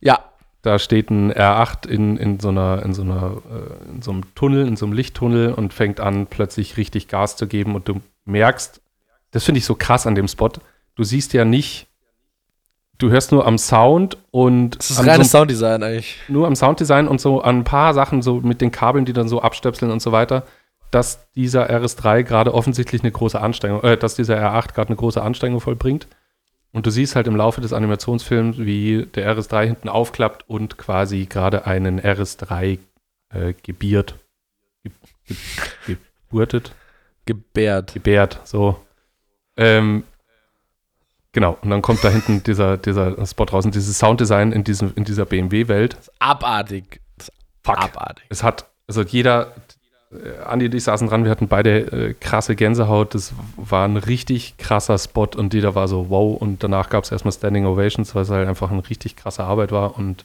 Ja, Da steht ein R8 in, in, so einer, in, so einer, äh, in so einem Tunnel, in so einem Lichttunnel und fängt an, plötzlich richtig Gas zu geben. Und du merkst, das finde ich so krass an dem Spot, du siehst ja nicht, du hörst nur am Sound und das ist so reines einem Sounddesign eigentlich. nur am Sounddesign und so an ein paar Sachen, so mit den Kabeln, die dann so abstöpseln und so weiter, dass dieser RS3 gerade offensichtlich eine große Anstrengung, äh, dass dieser R8 gerade eine große Anstrengung vollbringt. Und du siehst halt im Laufe des Animationsfilms, wie der RS3 hinten aufklappt und quasi gerade einen RS3 äh, gebiert. Ge ge geburtet Gebärt. gebärt, so. Ähm, genau, und dann kommt da hinten dieser, dieser Spot raus und dieses Sounddesign in, diesem, in dieser BMW-Welt. Abartig. Fuck. Abartig. Es hat, also jeder, äh, Andi und ich saßen dran, wir hatten beide äh, krasse Gänsehaut. Das war ein richtig krasser Spot und jeder war so, wow. Und danach gab es erstmal Standing Ovations, weil es halt einfach eine richtig krasse Arbeit war. Und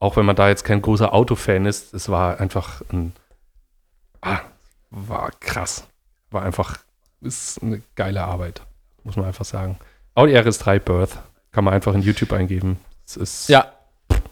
auch wenn man da jetzt kein großer Autofan ist, es war einfach ein, ah, war krass. War einfach, ist eine geile Arbeit, muss man einfach sagen. Audi RS3 Birth kann man einfach in YouTube eingeben. Es ist, Ja,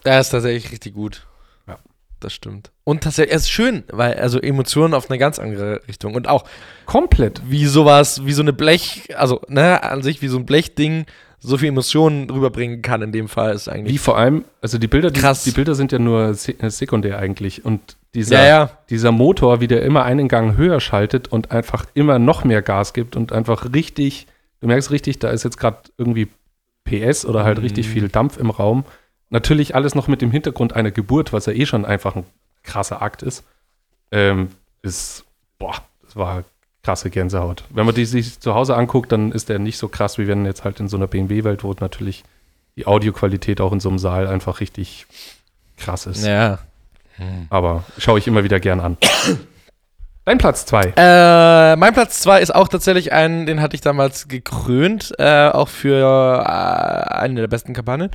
der ist tatsächlich richtig gut. Ja. Das stimmt. Und tatsächlich, es ist schön, weil also Emotionen auf eine ganz andere Richtung. Und auch komplett. wie sowas, wie so eine Blech, also ne, an sich wie so ein Blechding so viel Emotionen rüberbringen kann in dem Fall, ist Wie eigentlich. vor allem, also die Bilder, die, die Bilder sind ja nur se äh, sekundär eigentlich. Und dieser, Ja, ja. dieser Motor, wie der immer einen Gang höher schaltet und einfach immer noch mehr Gas gibt und einfach richtig, du merkst richtig, da ist jetzt gerade irgendwie PS oder halt richtig Mhm. viel Dampf im Raum. Natürlich alles noch mit dem Hintergrund einer Geburt, was ja eh schon einfach ein krasser Akt ist. Ähm, ist, boah, das war krasse Gänsehaut. Wenn man die sich zu Hause anguckt, dann ist der nicht so krass, wie wenn jetzt halt in so einer BMW-Welt, wo natürlich die Audioqualität auch in so einem Saal einfach richtig krass ist. Ja. Aber schaue ich immer wieder gern an. [coughs] Dein Platz zwei. Äh, mein Platz 2 ist auch tatsächlich ein, den hatte ich damals gekrönt, äh, auch für äh, eine der besten Kampagnen.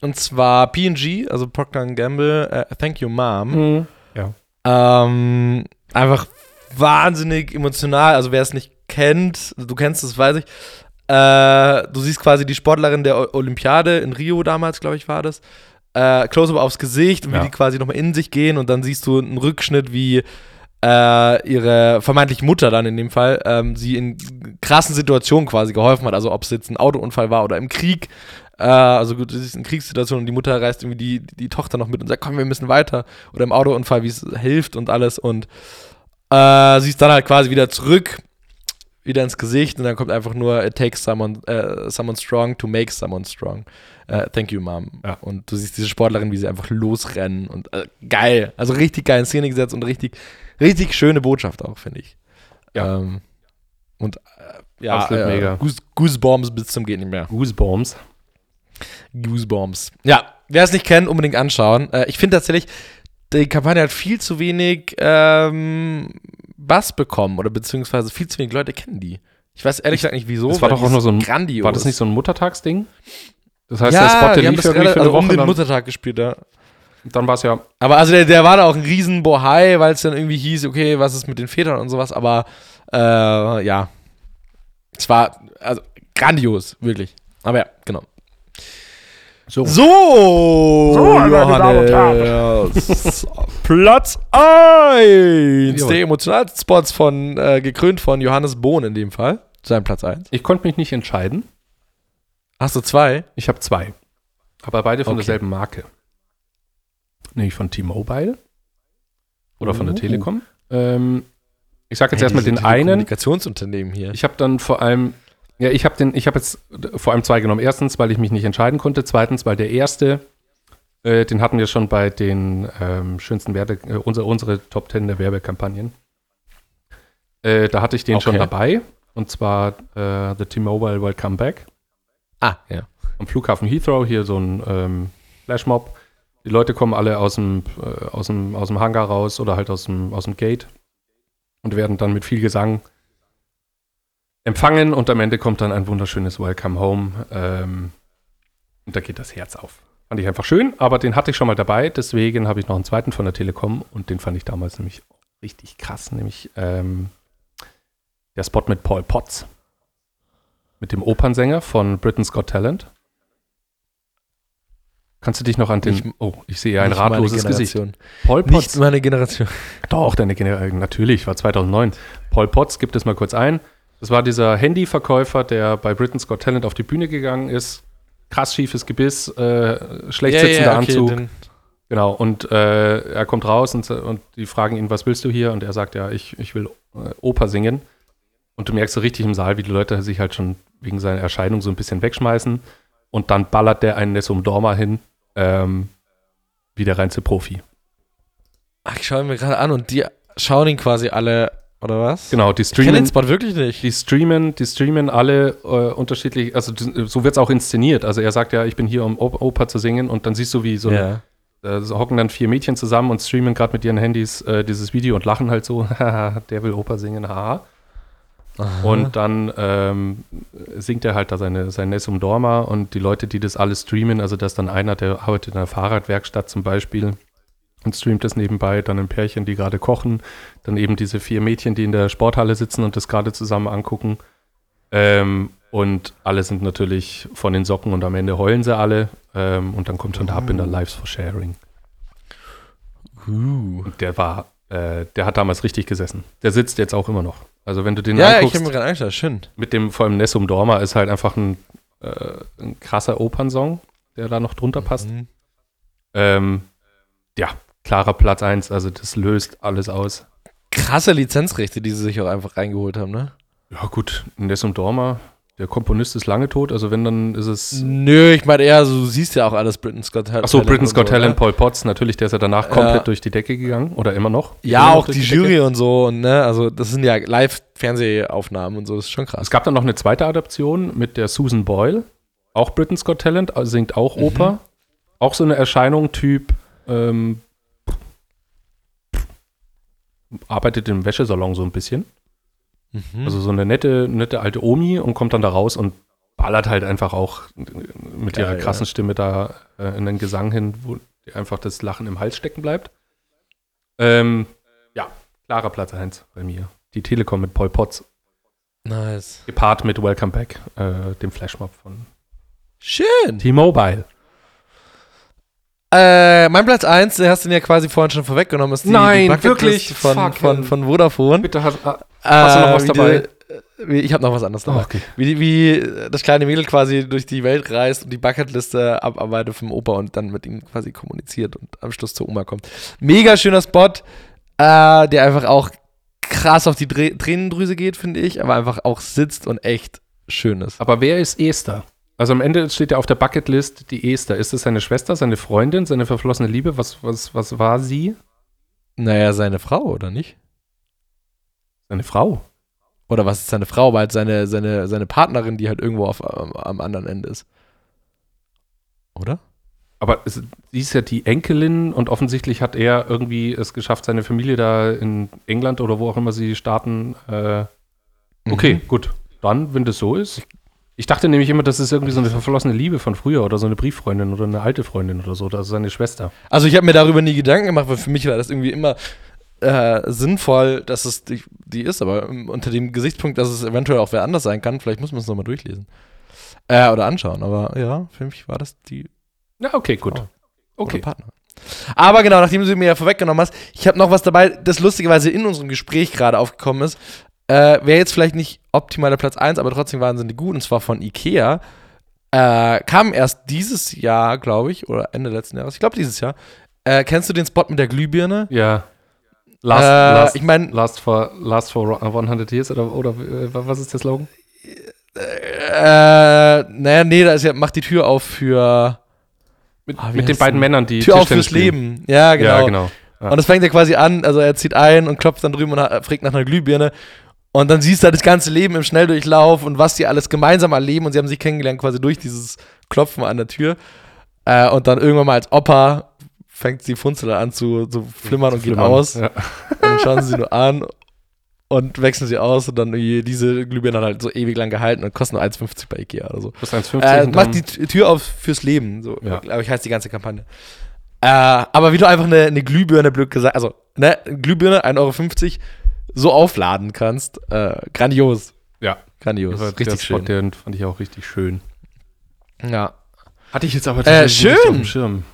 Und zwar PG, also Procter Gamble, äh, Thank You Mom. Mhm. Ja. Ähm, einfach wahnsinnig emotional. Also wer es nicht kennt, du kennst es, weiß ich. Äh, du siehst quasi die Sportlerin der Olympiade in Rio damals, glaube ich, war das. Äh, Close-up aufs Gesicht und ja. wie die quasi nochmal in sich gehen und dann siehst du einen Rückschnitt, wie äh, ihre vermeintliche Mutter dann in dem Fall ähm, sie in krassen Situationen quasi geholfen hat. Also ob es jetzt ein Autounfall war oder im Krieg. Äh, also gut, es ist eine Kriegssituation und die Mutter reißt irgendwie die, die Tochter noch mit und sagt, komm, wir müssen weiter. Oder im Autounfall, wie es hilft und alles. Und äh, sie ist dann halt quasi wieder zurück, wieder ins Gesicht und dann kommt einfach nur, it takes someone, uh, someone strong to make someone strong. Uh, thank you, Mom. Ja. Und du siehst diese Sportlerin, wie sie einfach losrennen und uh, geil. Also richtig geil in Szene gesetzt und richtig richtig schöne Botschaft auch, finde ich. Ja. Ähm, und äh, ja, Absolut äh, mega. Goose, Goosebumps bis zum geht nicht mehr. Goosebumps. Goosebumps. Ja, wer es nicht kennt, unbedingt anschauen. Äh, ich finde tatsächlich, die Kampagne hat viel zu wenig ähm, Bass bekommen oder beziehungsweise viel zu wenig Leute kennen die. Ich weiß ehrlich gesagt nicht wieso. Das war doch auch nur so ein grandios. War das nicht so ein Muttertagsding? Das heißt, ja, der Spot, der lief irgendwie für also um den Muttertag gespielt, ja. Dann war es ja. Aber also der, der war da auch ein riesen Bohai, weil es dann irgendwie hieß, okay, was ist mit den Vätern und sowas, aber äh, ja. Es war also grandios, wirklich. Aber ja, genau. So, so, so Johannes. [laughs] Platz 1 der emotionalsten Spots von, äh, gekrönt von Johannes Bohn in dem Fall. Sein Platz 1. Ich konnte mich nicht entscheiden. Hast du zwei? Ich habe zwei. Aber beide von okay. derselben Marke nämlich von T-Mobile oder von der oh. Telekom. Ähm, ich sage jetzt hey, erstmal den einen. Kommunikationsunternehmen hier. Ich habe dann vor allem, ja, ich habe den, ich habe jetzt vor allem zwei genommen. Erstens, weil ich mich nicht entscheiden konnte. Zweitens, weil der erste, äh, den hatten wir schon bei den ähm, schönsten Werte, äh, unsere, unsere Top Ten der Werbekampagnen. Äh, da hatte ich den okay. schon dabei. Und zwar äh, The T-Mobile Welcome Back. Ah, ja. Am Flughafen Heathrow, hier so ein ähm, Flashmob. Die Leute kommen alle aus dem, äh, aus dem, aus dem Hangar raus oder halt aus dem, aus dem Gate und werden dann mit viel Gesang empfangen und am Ende kommt dann ein wunderschönes Welcome Home. Ähm, und da geht das Herz auf. Fand ich einfach schön, aber den hatte ich schon mal dabei, deswegen habe ich noch einen zweiten von der Telekom und den fand ich damals nämlich richtig krass, nämlich ähm, der Spot mit Paul Potts. Mit dem Opernsänger von Britain's Got Talent. Kannst du dich noch an den. Ich, oh, ich sehe ein ratloses Gesicht. Paul Potts. Nicht meine Generation. Doch, deine Generation. Natürlich, war 2009. Paul Potts, gibt es mal kurz ein. Das war dieser Handyverkäufer, der bei Britain's Got Talent auf die Bühne gegangen ist. Krass schiefes Gebiss, äh, schlecht ja, sitzender ja, okay, Anzug. Den. Genau, und äh, er kommt raus und, und die fragen ihn, was willst du hier? Und er sagt, ja, ich, ich will äh, Oper singen. Und du merkst so richtig im Saal, wie die Leute sich halt schon wegen seiner Erscheinung so ein bisschen wegschmeißen. Und dann ballert der einen Nessum Dorma hin ähm, wie der reinste Profi. Ach, ich schaue mir gerade an und die schauen ihn quasi alle, oder was? Genau, die streamen. Ich den Spot wirklich nicht. Die streamen, die streamen alle äh, unterschiedlich, also so wird es auch inszeniert. Also er sagt ja, ich bin hier, um Oper zu singen und dann siehst du, wie so, ja. äh, so hocken dann vier Mädchen zusammen und streamen gerade mit ihren Handys äh, dieses Video und lachen halt so, [laughs] der will Oper singen, haha. Aha. Und dann ähm, singt er halt da seine, sein Nessum Dorma und die Leute, die das alles streamen, also dass dann einer, der arbeitet in einer Fahrradwerkstatt zum Beispiel und streamt das nebenbei, dann ein Pärchen, die gerade kochen, dann eben diese vier Mädchen, die in der Sporthalle sitzen und das gerade zusammen angucken. Ähm, und alle sind natürlich von den Socken und am Ende heulen sie alle. Ähm, und dann kommt schon der Ab in der Lives for Sharing. Uh. Der war, äh, der hat damals richtig gesessen. Der sitzt jetzt auch immer noch. Also wenn du den ja, anguckst, ja, ich habe mir gerade angeschaut, schön. Mit dem, vor allem Nessum Dorma ist halt einfach ein, äh, ein krasser Opernsong, der da noch drunter passt. Mhm. Ähm, ja, klarer Platz 1, also das löst alles aus. Krasse Lizenzrechte, die sie sich auch einfach reingeholt haben, ne? Ja, gut, Nessum Dorma der Komponist ist lange tot, also wenn, dann ist es. Nö, ich meine eher, also, du siehst ja auch alles Britain's Scott Talent. Achso, Britain's Scott Talent, Paul Potts, natürlich, der ist ja danach komplett ja. durch die Decke gegangen oder immer noch. Ja, immer auch die, die Jury und so, und, ne, also das sind ja Live-Fernsehaufnahmen und so, das ist schon krass. Es gab dann noch eine zweite Adaption mit der Susan Boyle, auch Britain's Scott Talent, also singt auch mhm. Oper. Auch so eine Erscheinung, Typ, ähm, arbeitet im Wäschesalon so ein bisschen. Mhm. Also so eine nette, nette alte Omi und kommt dann da raus und ballert halt einfach auch mit Geil, ihrer krassen ja. Stimme da äh, in den Gesang hin, wo einfach das Lachen im Hals stecken bleibt. Ähm, ja, klarer Platz 1 bei mir. Die Telekom mit Paul Potts. Nice. Gepaart mit Welcome Back, äh, dem Flashmob von Schön. T-Mobile. Äh, mein Platz 1, den hast du ja quasi vorhin schon vorweggenommen, ist die, Nein, die Bucketlist wirklich? von, von, von Vodafone. Bitte hast, ah, Hast du noch was wie dabei? die- wie, ich habe noch was anderes dabei. Oh, okay. Wie, wie das kleine Mädel quasi durch die Welt reist und die Bucketliste abarbeitet vom Opa und dann mit ihm quasi kommuniziert und am Schluss zur Oma kommt. Mega schöner Spot, äh, der einfach auch krass auf die Dreh Tränendrüse geht, finde ich, aber einfach auch sitzt und echt schön ist. Aber wer ist Esther? Also am Ende steht ja auf der Bucketlist die Esther. Ist es seine Schwester, seine Freundin, seine verflossene Liebe? Was, was, was war sie? Naja, seine Frau, oder nicht? Seine Frau. Oder was ist seine Frau, aber halt seine, seine, seine Partnerin, die halt irgendwo auf, am, am anderen Ende ist. Oder? Aber es, sie ist ja die Enkelin und offensichtlich hat er irgendwie es geschafft, seine Familie da in England oder wo auch immer sie starten. Äh, okay, Mhm. gut. Dann, wenn das so ist. Ich dachte nämlich immer, das ist irgendwie so eine verflossene Liebe von früher oder so eine Brieffreundin oder eine alte Freundin oder so. Das ist seine Schwester. Also ich habe mir darüber nie Gedanken gemacht, weil für mich war das irgendwie immer äh, sinnvoll, dass es die, die ist, aber ähm, unter dem Gesichtspunkt, dass es eventuell auch wer anders sein kann, vielleicht muss man es nochmal durchlesen. Äh, oder anschauen, aber ja, für mich war das die Ja, okay, gut. Frau. Okay. oder Partner. Aber genau, nachdem du sie mir ja vorweggenommen hast, ich habe noch was dabei, das lustigerweise in unserem Gespräch gerade aufgekommen ist. Äh, Wäre jetzt vielleicht nicht optimaler Platz 1, aber trotzdem wahnsinnig gut, und zwar von Ikea. Äh, kam erst dieses Jahr, glaube ich, oder Ende letzten Jahres, ich glaube dieses Jahr. Äh, kennst du den Spot mit der Glühbirne? Ja. Last, äh, last, ich meine, last, for, last for 100 Years oder, oder äh, was ist der Slogan? äh, naja, nee, da ist ja, macht die Tür auf für Mit, wie mit den beiden denn? Männern, die Tür auf fürs spielen. Leben. Ja, genau. Ja, genau. Ja. Und das fängt ja quasi an, also er zieht ein und klopft dann drüben und fragt nach einer Glühbirne. Und dann siehst du halt das ganze Leben im Schnelldurchlauf und was die alles gemeinsam erleben. Und sie haben sich kennengelernt quasi durch dieses Klopfen an der Tür. Äh, und dann irgendwann mal als Opa fängt sie Funzel an zu, zu flimmern und geht Flimmern. aus. Ja. Und dann schauen sie sie nur an und wechseln sie aus. Und dann diese Glühbirne hat halt so ewig lang gehalten und kostet nur 1,50 bei Ikea oder so. Plus 1,50. Äh, macht die Tür auf fürs Leben, so, Ja. glaube ich, heißt die ganze Kampagne. Äh, aber wie du einfach eine, eine Glühbirne, blöd gesagt, also, ne, Glühbirne, 1,50 Euro, so aufladen kannst, äh, grandios. Ja. Grandios. der richtig Spot, schön. Den fand ich auch richtig schön. Ja. Hatte ich jetzt aber Äh, schön. auf dem Schirm.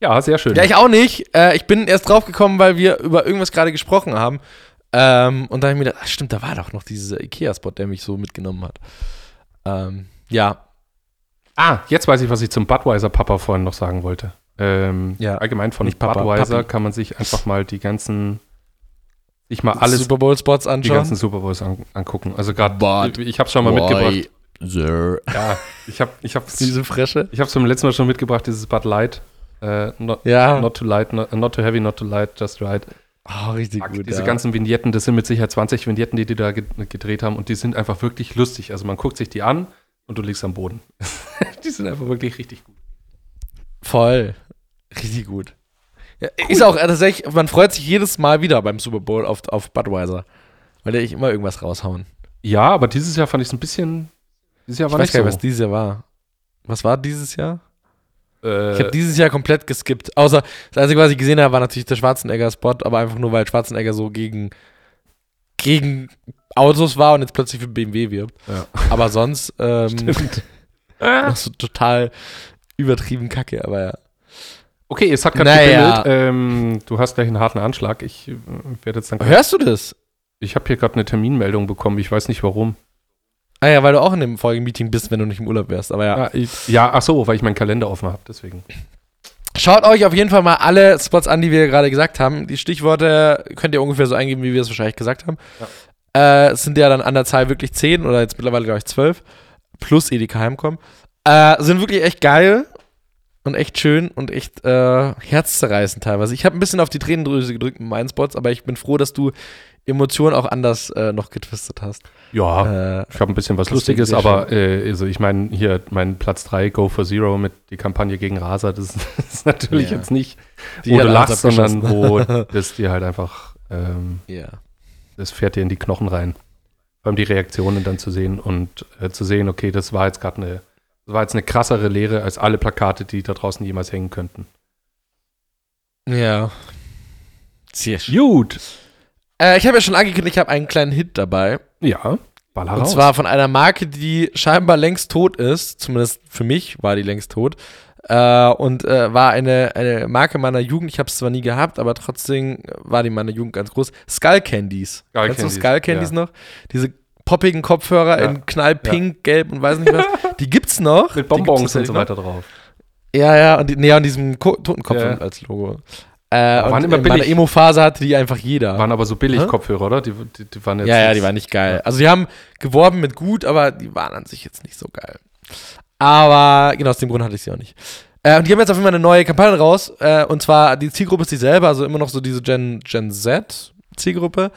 Ja, sehr schön. ja, ich auch nicht. Äh, ich bin erst drauf gekommen, weil wir über irgendwas gerade gesprochen haben. Ähm, und dann habe ich mir gedacht, ach, stimmt, da war doch noch dieser Ikea-Spot, der mich so mitgenommen hat. Ähm, ja. ah, jetzt weiß ich, was ich zum Budweiser-Papa vorhin noch sagen wollte. Ähm, Ja. Allgemein von Papa, Budweiser Papi. kann man sich einfach mal die ganzen, sich mal alles, Super Bowl-Spots die anschauen. ganzen Super Bowls an, angucken. Also gerade, ich, ich habe schon mal mitgebracht. Sir. Ja, ich habe, ich habe, [laughs] Diese Fresche. ich habe zum letzten Mal schon mitgebracht dieses Bud Light. Äh, not, Ja. not too light, not, not too heavy, not too light, just right. Oh, richtig Fuck, gut. diese ja. ganzen Vignetten, das sind mit Sicherheit 20 Vignetten, die die da ge gedreht haben und die sind einfach wirklich lustig. Also man guckt sich die an und du liegst am Boden. [laughs] die sind einfach wirklich richtig gut. Voll. Richtig gut. Ja, Ist auch äh, tatsächlich, man freut sich jedes Mal wieder beim Super Bowl auf, auf Budweiser. Weil ich immer irgendwas raushauen. Ja, aber dieses Jahr fand ich es ein bisschen. Dieses Jahr Ich war weiß nicht gar so. nicht, was dieses Jahr war. Was war dieses Jahr? äh, Ich habe dieses Jahr komplett geskippt. Außer, das Einzige, was ich gesehen habe, war natürlich der Schwarzenegger-Spot, aber einfach nur, weil Schwarzenegger so gegen, gegen Autos war und jetzt plötzlich für BMW wirbt. Ja. Aber sonst ähm, [laughs] Stimmt. [laughs] noch so total übertrieben kacke, aber ja. Okay, es hat gerade Naja. gebimmelt. Ähm, du hast gleich einen harten Anschlag. Ich äh, werde jetzt dann. Hörst du das? Ich habe hier gerade eine Terminmeldung bekommen. Ich weiß nicht warum. Ah ja, weil du auch in dem Folgemeeting bist, wenn du nicht im Urlaub wärst. Aber ja. Ja, ich, ja ach so, weil ich meinen Kalender offen habe. Deswegen. Schaut euch auf jeden Fall mal alle Spots an, die wir gerade gesagt haben. Die Stichworte könnt ihr ungefähr so eingeben, wie wir es wahrscheinlich gesagt haben. Äh, es sind ja dann an der Zahl wirklich 10 oder jetzt mittlerweile, glaube ich, 12. Plus Edeka Heimkommen. Äh, sind wirklich echt geil und echt schön und echt äh, herzzerreißend teilweise. Ich habe ein bisschen auf die Tränendrüse gedrückt mit meinen Spots, aber ich bin froh, dass du Emotionen auch anders äh, noch getwistet hast. Ja, Äh, ich habe ein bisschen was das Lustiges, aber äh, also ich meine, hier mein Platz 3, Go for Zero mit die Kampagne gegen Raser, [laughs] das ist natürlich Ja. jetzt nicht, Die wo du lachst, sondern wo [laughs] das dir halt einfach, ähm, ja. das fährt dir in die Knochen rein. Vor allem die Reaktionen dann zu sehen und äh, zu sehen, okay, das war jetzt gerade eine, das war jetzt eine krassere Lehre als alle Plakate, die da draußen jemals hängen könnten. Ja. Sehr schön. Gut. Äh, ich habe ja schon angekündigt, ich habe einen kleinen Hit dabei. Ja. Baller Und raus. zwar von einer Marke, die scheinbar längst tot ist. Zumindest für mich war die längst tot. Äh, und äh, war eine, eine Marke meiner Jugend. Ich habe es zwar nie gehabt, aber trotzdem war die in meiner Jugend ganz groß. Skull Candies. Skull Kennst du Candies, Skull Candies ja. noch? Diese poppigen Kopfhörer Ja. in knallpink, gelb und weiß nicht was. [laughs] Die gibt's noch. mit Bonbons und so noch. weiter drauf. Ja, ja, und, die, nee, und diesem Ko Totenkopf Ja. als Logo. Äh, waren immer billig. Emo-Phase hatte die einfach jeder. Waren aber so billig Hä? Kopfhörer, oder? Die, die, die waren jetzt ja, ja, die waren nicht geil. Also die haben geworben mit gut, aber die waren an sich jetzt nicht so geil. Aber genau aus dem Grund hatte ich sie auch nicht. Äh, und die haben jetzt auf jeden Fall eine neue Kampagne raus. Äh, und zwar die Zielgruppe ist dieselbe, also immer noch so diese Gen, Gen Z Zielgruppe.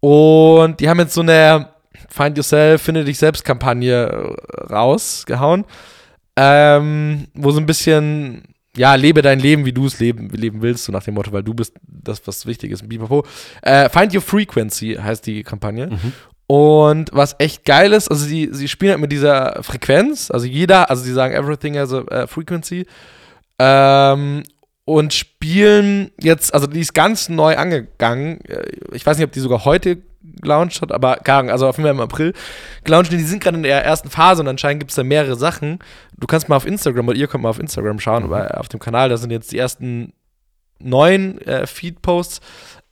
Und die haben jetzt so eine Find Yourself, Finde dich selbst Kampagne äh, rausgehauen. Ähm, wo so ein bisschen, ja, lebe dein Leben, wie du es leben, leben willst, so nach dem Motto, weil du bist das, was wichtig ist. Äh, Find Your Frequency heißt die Kampagne. Mhm. Und was echt geil ist, also sie, sie spielen halt mit dieser Frequenz, also jeder, also sie sagen everything has a äh, frequency. Ähm, und spielen jetzt, also die ist ganz neu angegangen. Äh, Ich weiß nicht, ob die sogar heute gelauncht hat, aber Ahnung, also auf jeden Fall im April gelauncht. Die sind gerade in der ersten Phase und anscheinend gibt es da mehrere Sachen. Du kannst mal auf Instagram oder ihr könnt mal auf Instagram schauen, weil auf dem Kanal, da sind jetzt die ersten neun äh, Feed-Posts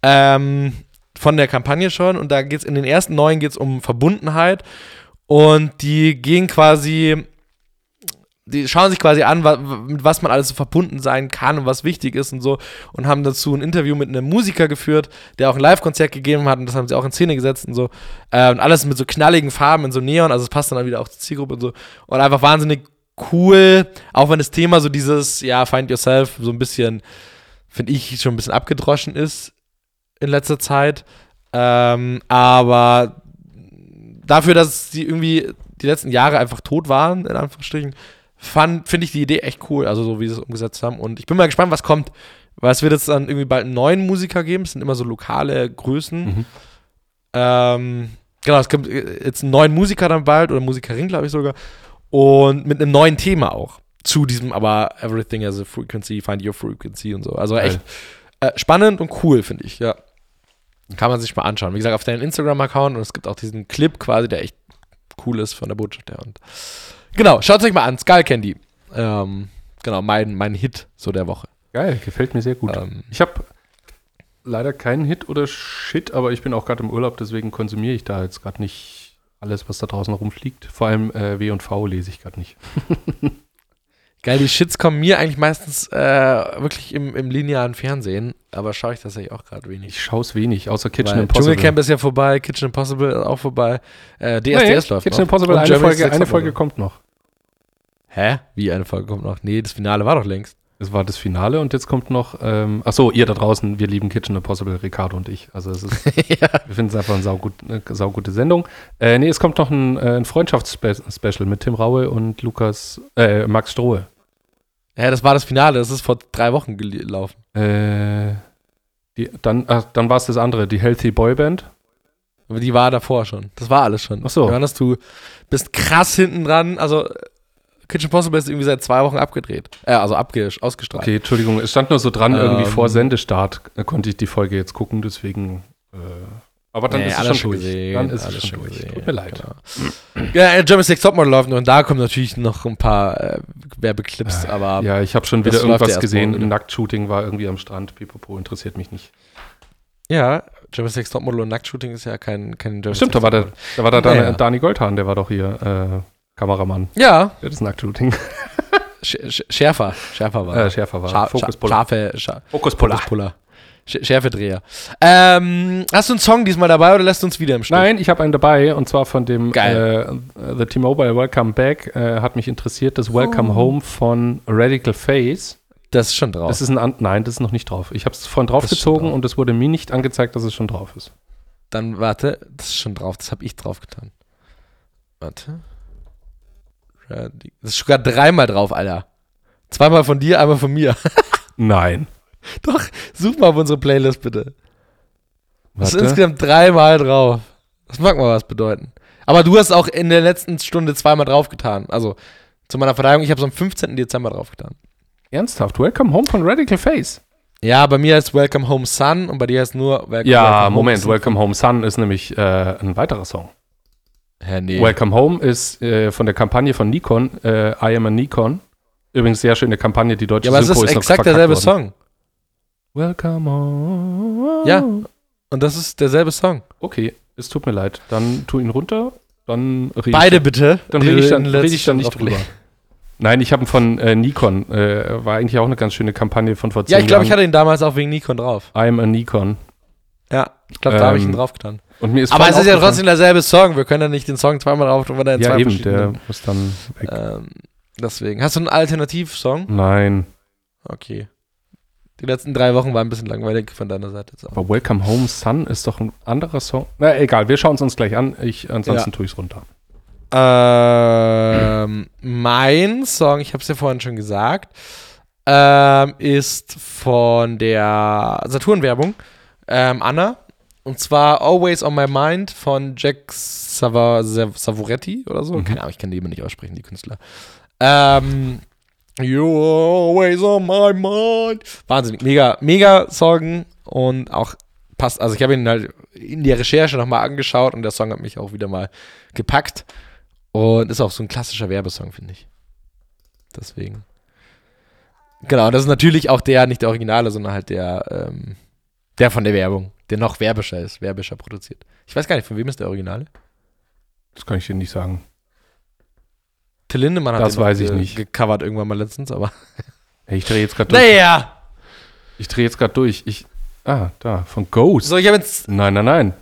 ähm, von der Kampagne schon. Und da geht es in den ersten neun geht's um Verbundenheit. Und die gehen quasi, die schauen sich quasi an, wa mit was man alles so verbunden sein kann und was wichtig ist und so. Und haben dazu ein Interview mit einem Musiker geführt, der auch ein Live-Konzert gegeben hat. Und das haben sie auch in Szene gesetzt und so. Äh, und alles mit so knalligen Farben in so Neon. Also es passt dann, wieder auch zur Zielgruppe und so. Und einfach wahnsinnig cool. Auch wenn das Thema so dieses, ja, Find Yourself so ein bisschen, finde ich, schon ein bisschen abgedroschen ist in letzter Zeit. Ähm, aber dafür, dass sie irgendwie die letzten Jahre einfach tot waren, in Anführungsstrichen, finde ich die Idee echt cool, also so wie sie es umgesetzt haben. Und ich bin mal gespannt, was kommt. Weil es wird jetzt dann irgendwie bald einen neuen Musiker geben. Es sind immer so lokale Größen. Mhm. Ähm, genau, es kommt äh, jetzt einen neuen Musiker dann bald oder Musikerin, glaube ich sogar. Und mit einem neuen Thema auch. Zu diesem, aber Everything has a Frequency, Find Your Frequency und so. Also echt äh, spannend und cool, finde ich, ja. Kann man sich mal anschauen. Wie gesagt, auf deinem Instagram-Account und es gibt auch diesen Clip quasi, der echt cool ist von der Botschaft her. Und genau, schaut euch mal an, Skull Candy. Ähm, genau, mein, mein Hit so der Woche. Geil, gefällt mir sehr gut. Ähm, Ich habe leider keinen Hit oder Shit, aber ich bin auch gerade im Urlaub, deswegen konsumiere ich da jetzt gerade nicht alles, was da draußen rumfliegt. Vor allem äh, W und V lese ich gerade nicht. [laughs] Geil, die Shits kommen mir eigentlich meistens äh, wirklich im, im linearen Fernsehen, aber schaue ich tatsächlich auch gerade wenig. Ich schaue es wenig, außer Kitchen Weil Impossible. Dschungelcamp ist ja vorbei, Kitchen Impossible ist auch vorbei, äh, DSDS Nee, läuft Kitchen noch. Impossible, eine Folge, eine Folge kommt noch. Hä? Wie eine Folge kommt noch? Nee, das Finale war doch längst. Es war das Finale und jetzt kommt noch, ähm, achso, ihr da draußen, wir lieben Kitchen Impossible, Ricardo und ich. Also es ist, [laughs] ja. wir finden es einfach eine saugut, eine saugute Sendung. Äh, nee, es kommt noch ein, äh, ein Freundschaftsspecial mit Tim Raue und Lukas, äh, Max Strohe. ja, das war das Finale, das ist vor drei Wochen gelaufen. Äh, die, dann ach, dann war es das andere, die Healthy Boy Band. Aber die war davor schon. Das war alles schon. Ach so. Johannes, du bist krass hinten dran. Also, Kitchen Impossible ist irgendwie seit zwei Wochen abgedreht. Äh, also abge ausgestrahlt. Okay, Entschuldigung, es stand nur so dran, irgendwie Ähm. vor Sendestart äh, konnte ich die Folge jetzt gucken, deswegen. Äh, aber dann Nee, ist es alles schon durch. gesehen, dann ist es alles schon durch. gesehen, Tut mir leid. Genau. Ja, äh, German Six Topmodel läuft noch und da kommen natürlich noch ein paar äh, Werbeclips, aber Äh, Ja, ich habe schon wieder irgendwas gesehen. wieder. Nacktshooting war irgendwie am Strand. Pipopo interessiert mich nicht. ja, German Six Topmodel und Nacktshooting ist ja kein, kein German Stimmt, da war der, da war der Dani, ja. Dani Goldhahn, der war doch hier äh, Kameramann. Ja, das Nacktshooting. [laughs] Sch Sch Schärfer. Schärfer war. äh, schärfer war. Scha Fokuspuller. Scharfe, scha Fokuspuller. Fokuspuller. Sch Schärfedreher. Ähm, hast du einen Song diesmal dabei oder lässt du uns wieder im Stich? Nein, ich habe einen dabei und zwar von dem. Äh, The T-Mobile Welcome Back. Äh, hat mich interessiert, das Welcome Oh. Home von Radical Face. Das ist schon drauf. Das ist ein Nein, das ist noch nicht drauf. Ich habe es vorhin ist draufgezogen drauf. und es wurde mir nicht angezeigt, dass es schon drauf ist. Dann warte, das ist schon drauf. Das habe ich drauf getan. Warte. Das ist sogar dreimal drauf, Alter. Zweimal von dir, einmal von mir. [laughs] Nein. Doch, such mal auf unsere Playlist bitte. Das ist insgesamt dreimal drauf. Das mag mal was bedeuten. Aber du hast auch in der letzten Stunde zweimal draufgetan. Also zu meiner Verteidigung, ich habe es am 15. Dezember draufgetan. Ernsthaft? Welcome Home von Radical Face. Ja, bei mir heißt Welcome Home Sun und bei dir heißt nur Welcome Ja, Welcome Home Moment. Sun. Welcome Home Sun ist nämlich äh, ein weiterer Song. Hä, nee. Welcome Home ist äh, von der Kampagne von Nikon, äh, I am a Nikon. Übrigens sehr schöne Kampagne, die deutsche ja, aber es ist noch exakt derselbe worden. Song. Welcome home. Ja. Und das ist derselbe Song. Okay, es tut mir leid. Dann tu ihn runter, dann rede Beide ich, bitte. dann rede ich dann, letzter ich dann nicht drüber. Nein, ich habe ihn von äh, Nikon. Äh, war eigentlich auch eine ganz schöne Kampagne von vor zehn Ja, ich glaube, ich Jahren. hatte ihn damals auch wegen Nikon drauf. I am a Nikon. Ja, ich glaube, da habe ich ihn Ähm, drauf getan. Und mir ist Aber es ist ja trotzdem derselbe Song. Wir können ja nicht den Song zweimal tun, weil er in Ja, zwei eben, der muss dann weg. Ähm, deswegen. Hast du einen Alternativsong? Nein. Okay. Die letzten drei Wochen waren ein bisschen langweilig von deiner Seite. jetzt auch. Aber Welcome Home Sun ist doch ein anderer Song. Na, egal, wir schauen es uns gleich an. Ich, ansonsten Ja. tue ich es runter. Ähm, mein Song, ich habe es ja vorhin schon gesagt, ähm, ist von der Saturn-Werbung ähm, Anna. Und zwar Always on My Mind von Jack Sav- Savoretti oder so. Mhm. Keine Ahnung, ich kann die immer nicht aussprechen, die Künstler. Ähm, You're always on my mind. Wahnsinnig, mega, mega Song und auch passt. Also ich habe ihn halt in der Recherche nochmal angeschaut und der Song hat mich auch wieder mal gepackt. Und ist auch so ein klassischer Werbesong, finde ich. Deswegen. Genau, das ist natürlich auch der, nicht der Originale, sondern halt der, ähm, der von der Werbung, der noch werbischer ist, werbischer produziert. Ich weiß gar nicht, von wem ist der Originale? Das kann ich dir nicht sagen. Till Lindemann hat Das den noch weiß ich ge- nicht. gecovert irgendwann mal letztens, aber. [laughs] Hey, ich drehe jetzt gerade durch. Naja! Ich drehe jetzt gerade durch. Ich, ah, da, von Ghost. So, ich habe jetzt. Nein, nein, nein.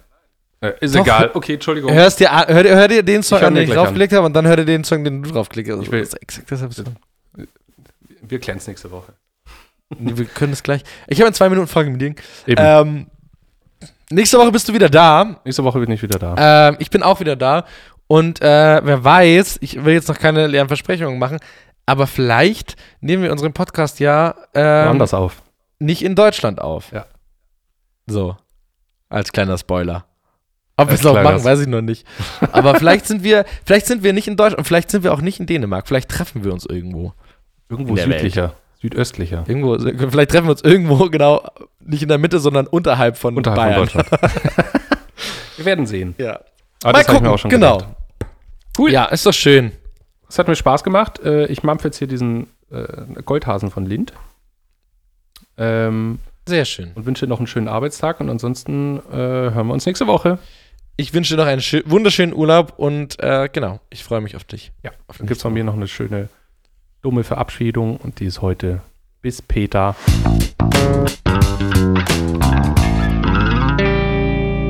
Äh, ist Doch. egal. Okay, Entschuldigung. Hörst dir, hör, dir- hör dir den Song Ich an, den ich draufgelegt habe, und dann hör dir den Song, den du draufgelegt hast. Ich will- das ist exakt derselbe Song. Wir klären es nächste Woche. Nee, wir können das gleich. Ich habe in zwei Minuten Folge mit dir. Eben. Ähm, nächste Woche bist du wieder da. nächste Woche bin ich wieder da. Ähm, ich bin auch wieder da. Und äh, wer weiß, ich will jetzt noch keine leeren Versprechungen machen, aber vielleicht nehmen wir unseren Podcast ja ähm, Anders auf. nicht in Deutschland auf. Ja. So. Als kleiner Spoiler. Ob wir es noch machen, weiß ich noch nicht. [laughs] Aber vielleicht sind wir, vielleicht sind wir nicht in Deutschland, vielleicht sind wir auch nicht in Dänemark. Vielleicht treffen wir uns irgendwo. Irgendwo der Welt. Südöstlicher. Irgendwo, vielleicht treffen wir uns irgendwo, [laughs] genau, nicht in der Mitte, sondern unterhalb von Unterhalb Bayern. von Deutschland. [laughs] wir werden sehen. Ja. Aber Mal das gucken, mir auch schon genau. gedacht. Cool. Ja, ist doch schön. Es hat mir Spaß gemacht. Äh, Ich mampfe jetzt hier diesen äh, Goldhasen von Lind. Ähm, Sehr schön. und wünsche dir noch einen schönen Arbeitstag. Und ansonsten äh, hören wir uns nächste Woche. Ich wünsche dir noch einen schö- wunderschönen Urlaub und äh, genau, ich freue mich auf dich. Ja, dann gibt es von mir noch eine schöne dumme Verabschiedung. Und die ist heute bis Peter.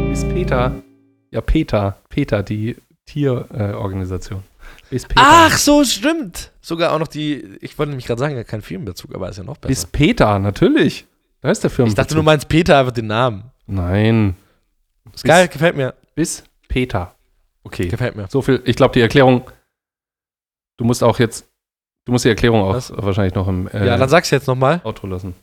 Bis Peter. Ja, Peter. Peter, die Tierorganisation. Äh, bis Peter. Ach, so stimmt. Sogar auch noch die, ich wollte nämlich gerade sagen, ja, kein Filmbezug, aber ist ja noch besser. Bis Peter, natürlich. Da ist der Firmen. ich dachte, du meinst Peter einfach den Namen. Nein. Ist geil, gefällt mir. Bis Peter. Okay. Gefällt mir. So viel. Ich glaube, die Erklärung. Du musst auch jetzt. Du musst die Erklärung auch Was? wahrscheinlich noch im äh, ja, dann sag's jetzt nochmal. Outro lassen.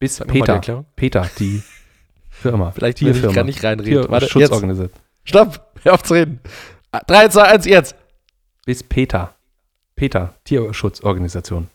Bis Sag noch mal die Peter. Peter, die [laughs] Firma. Vielleicht will ich Tierfirma. gar nicht reinreden. Warte, jetzt. Tierschutzorganisation. Stopp. Hör auf zu reden. 3, 2, 1, jetzt. Bis Peter. Peter, Tierschutzorganisation.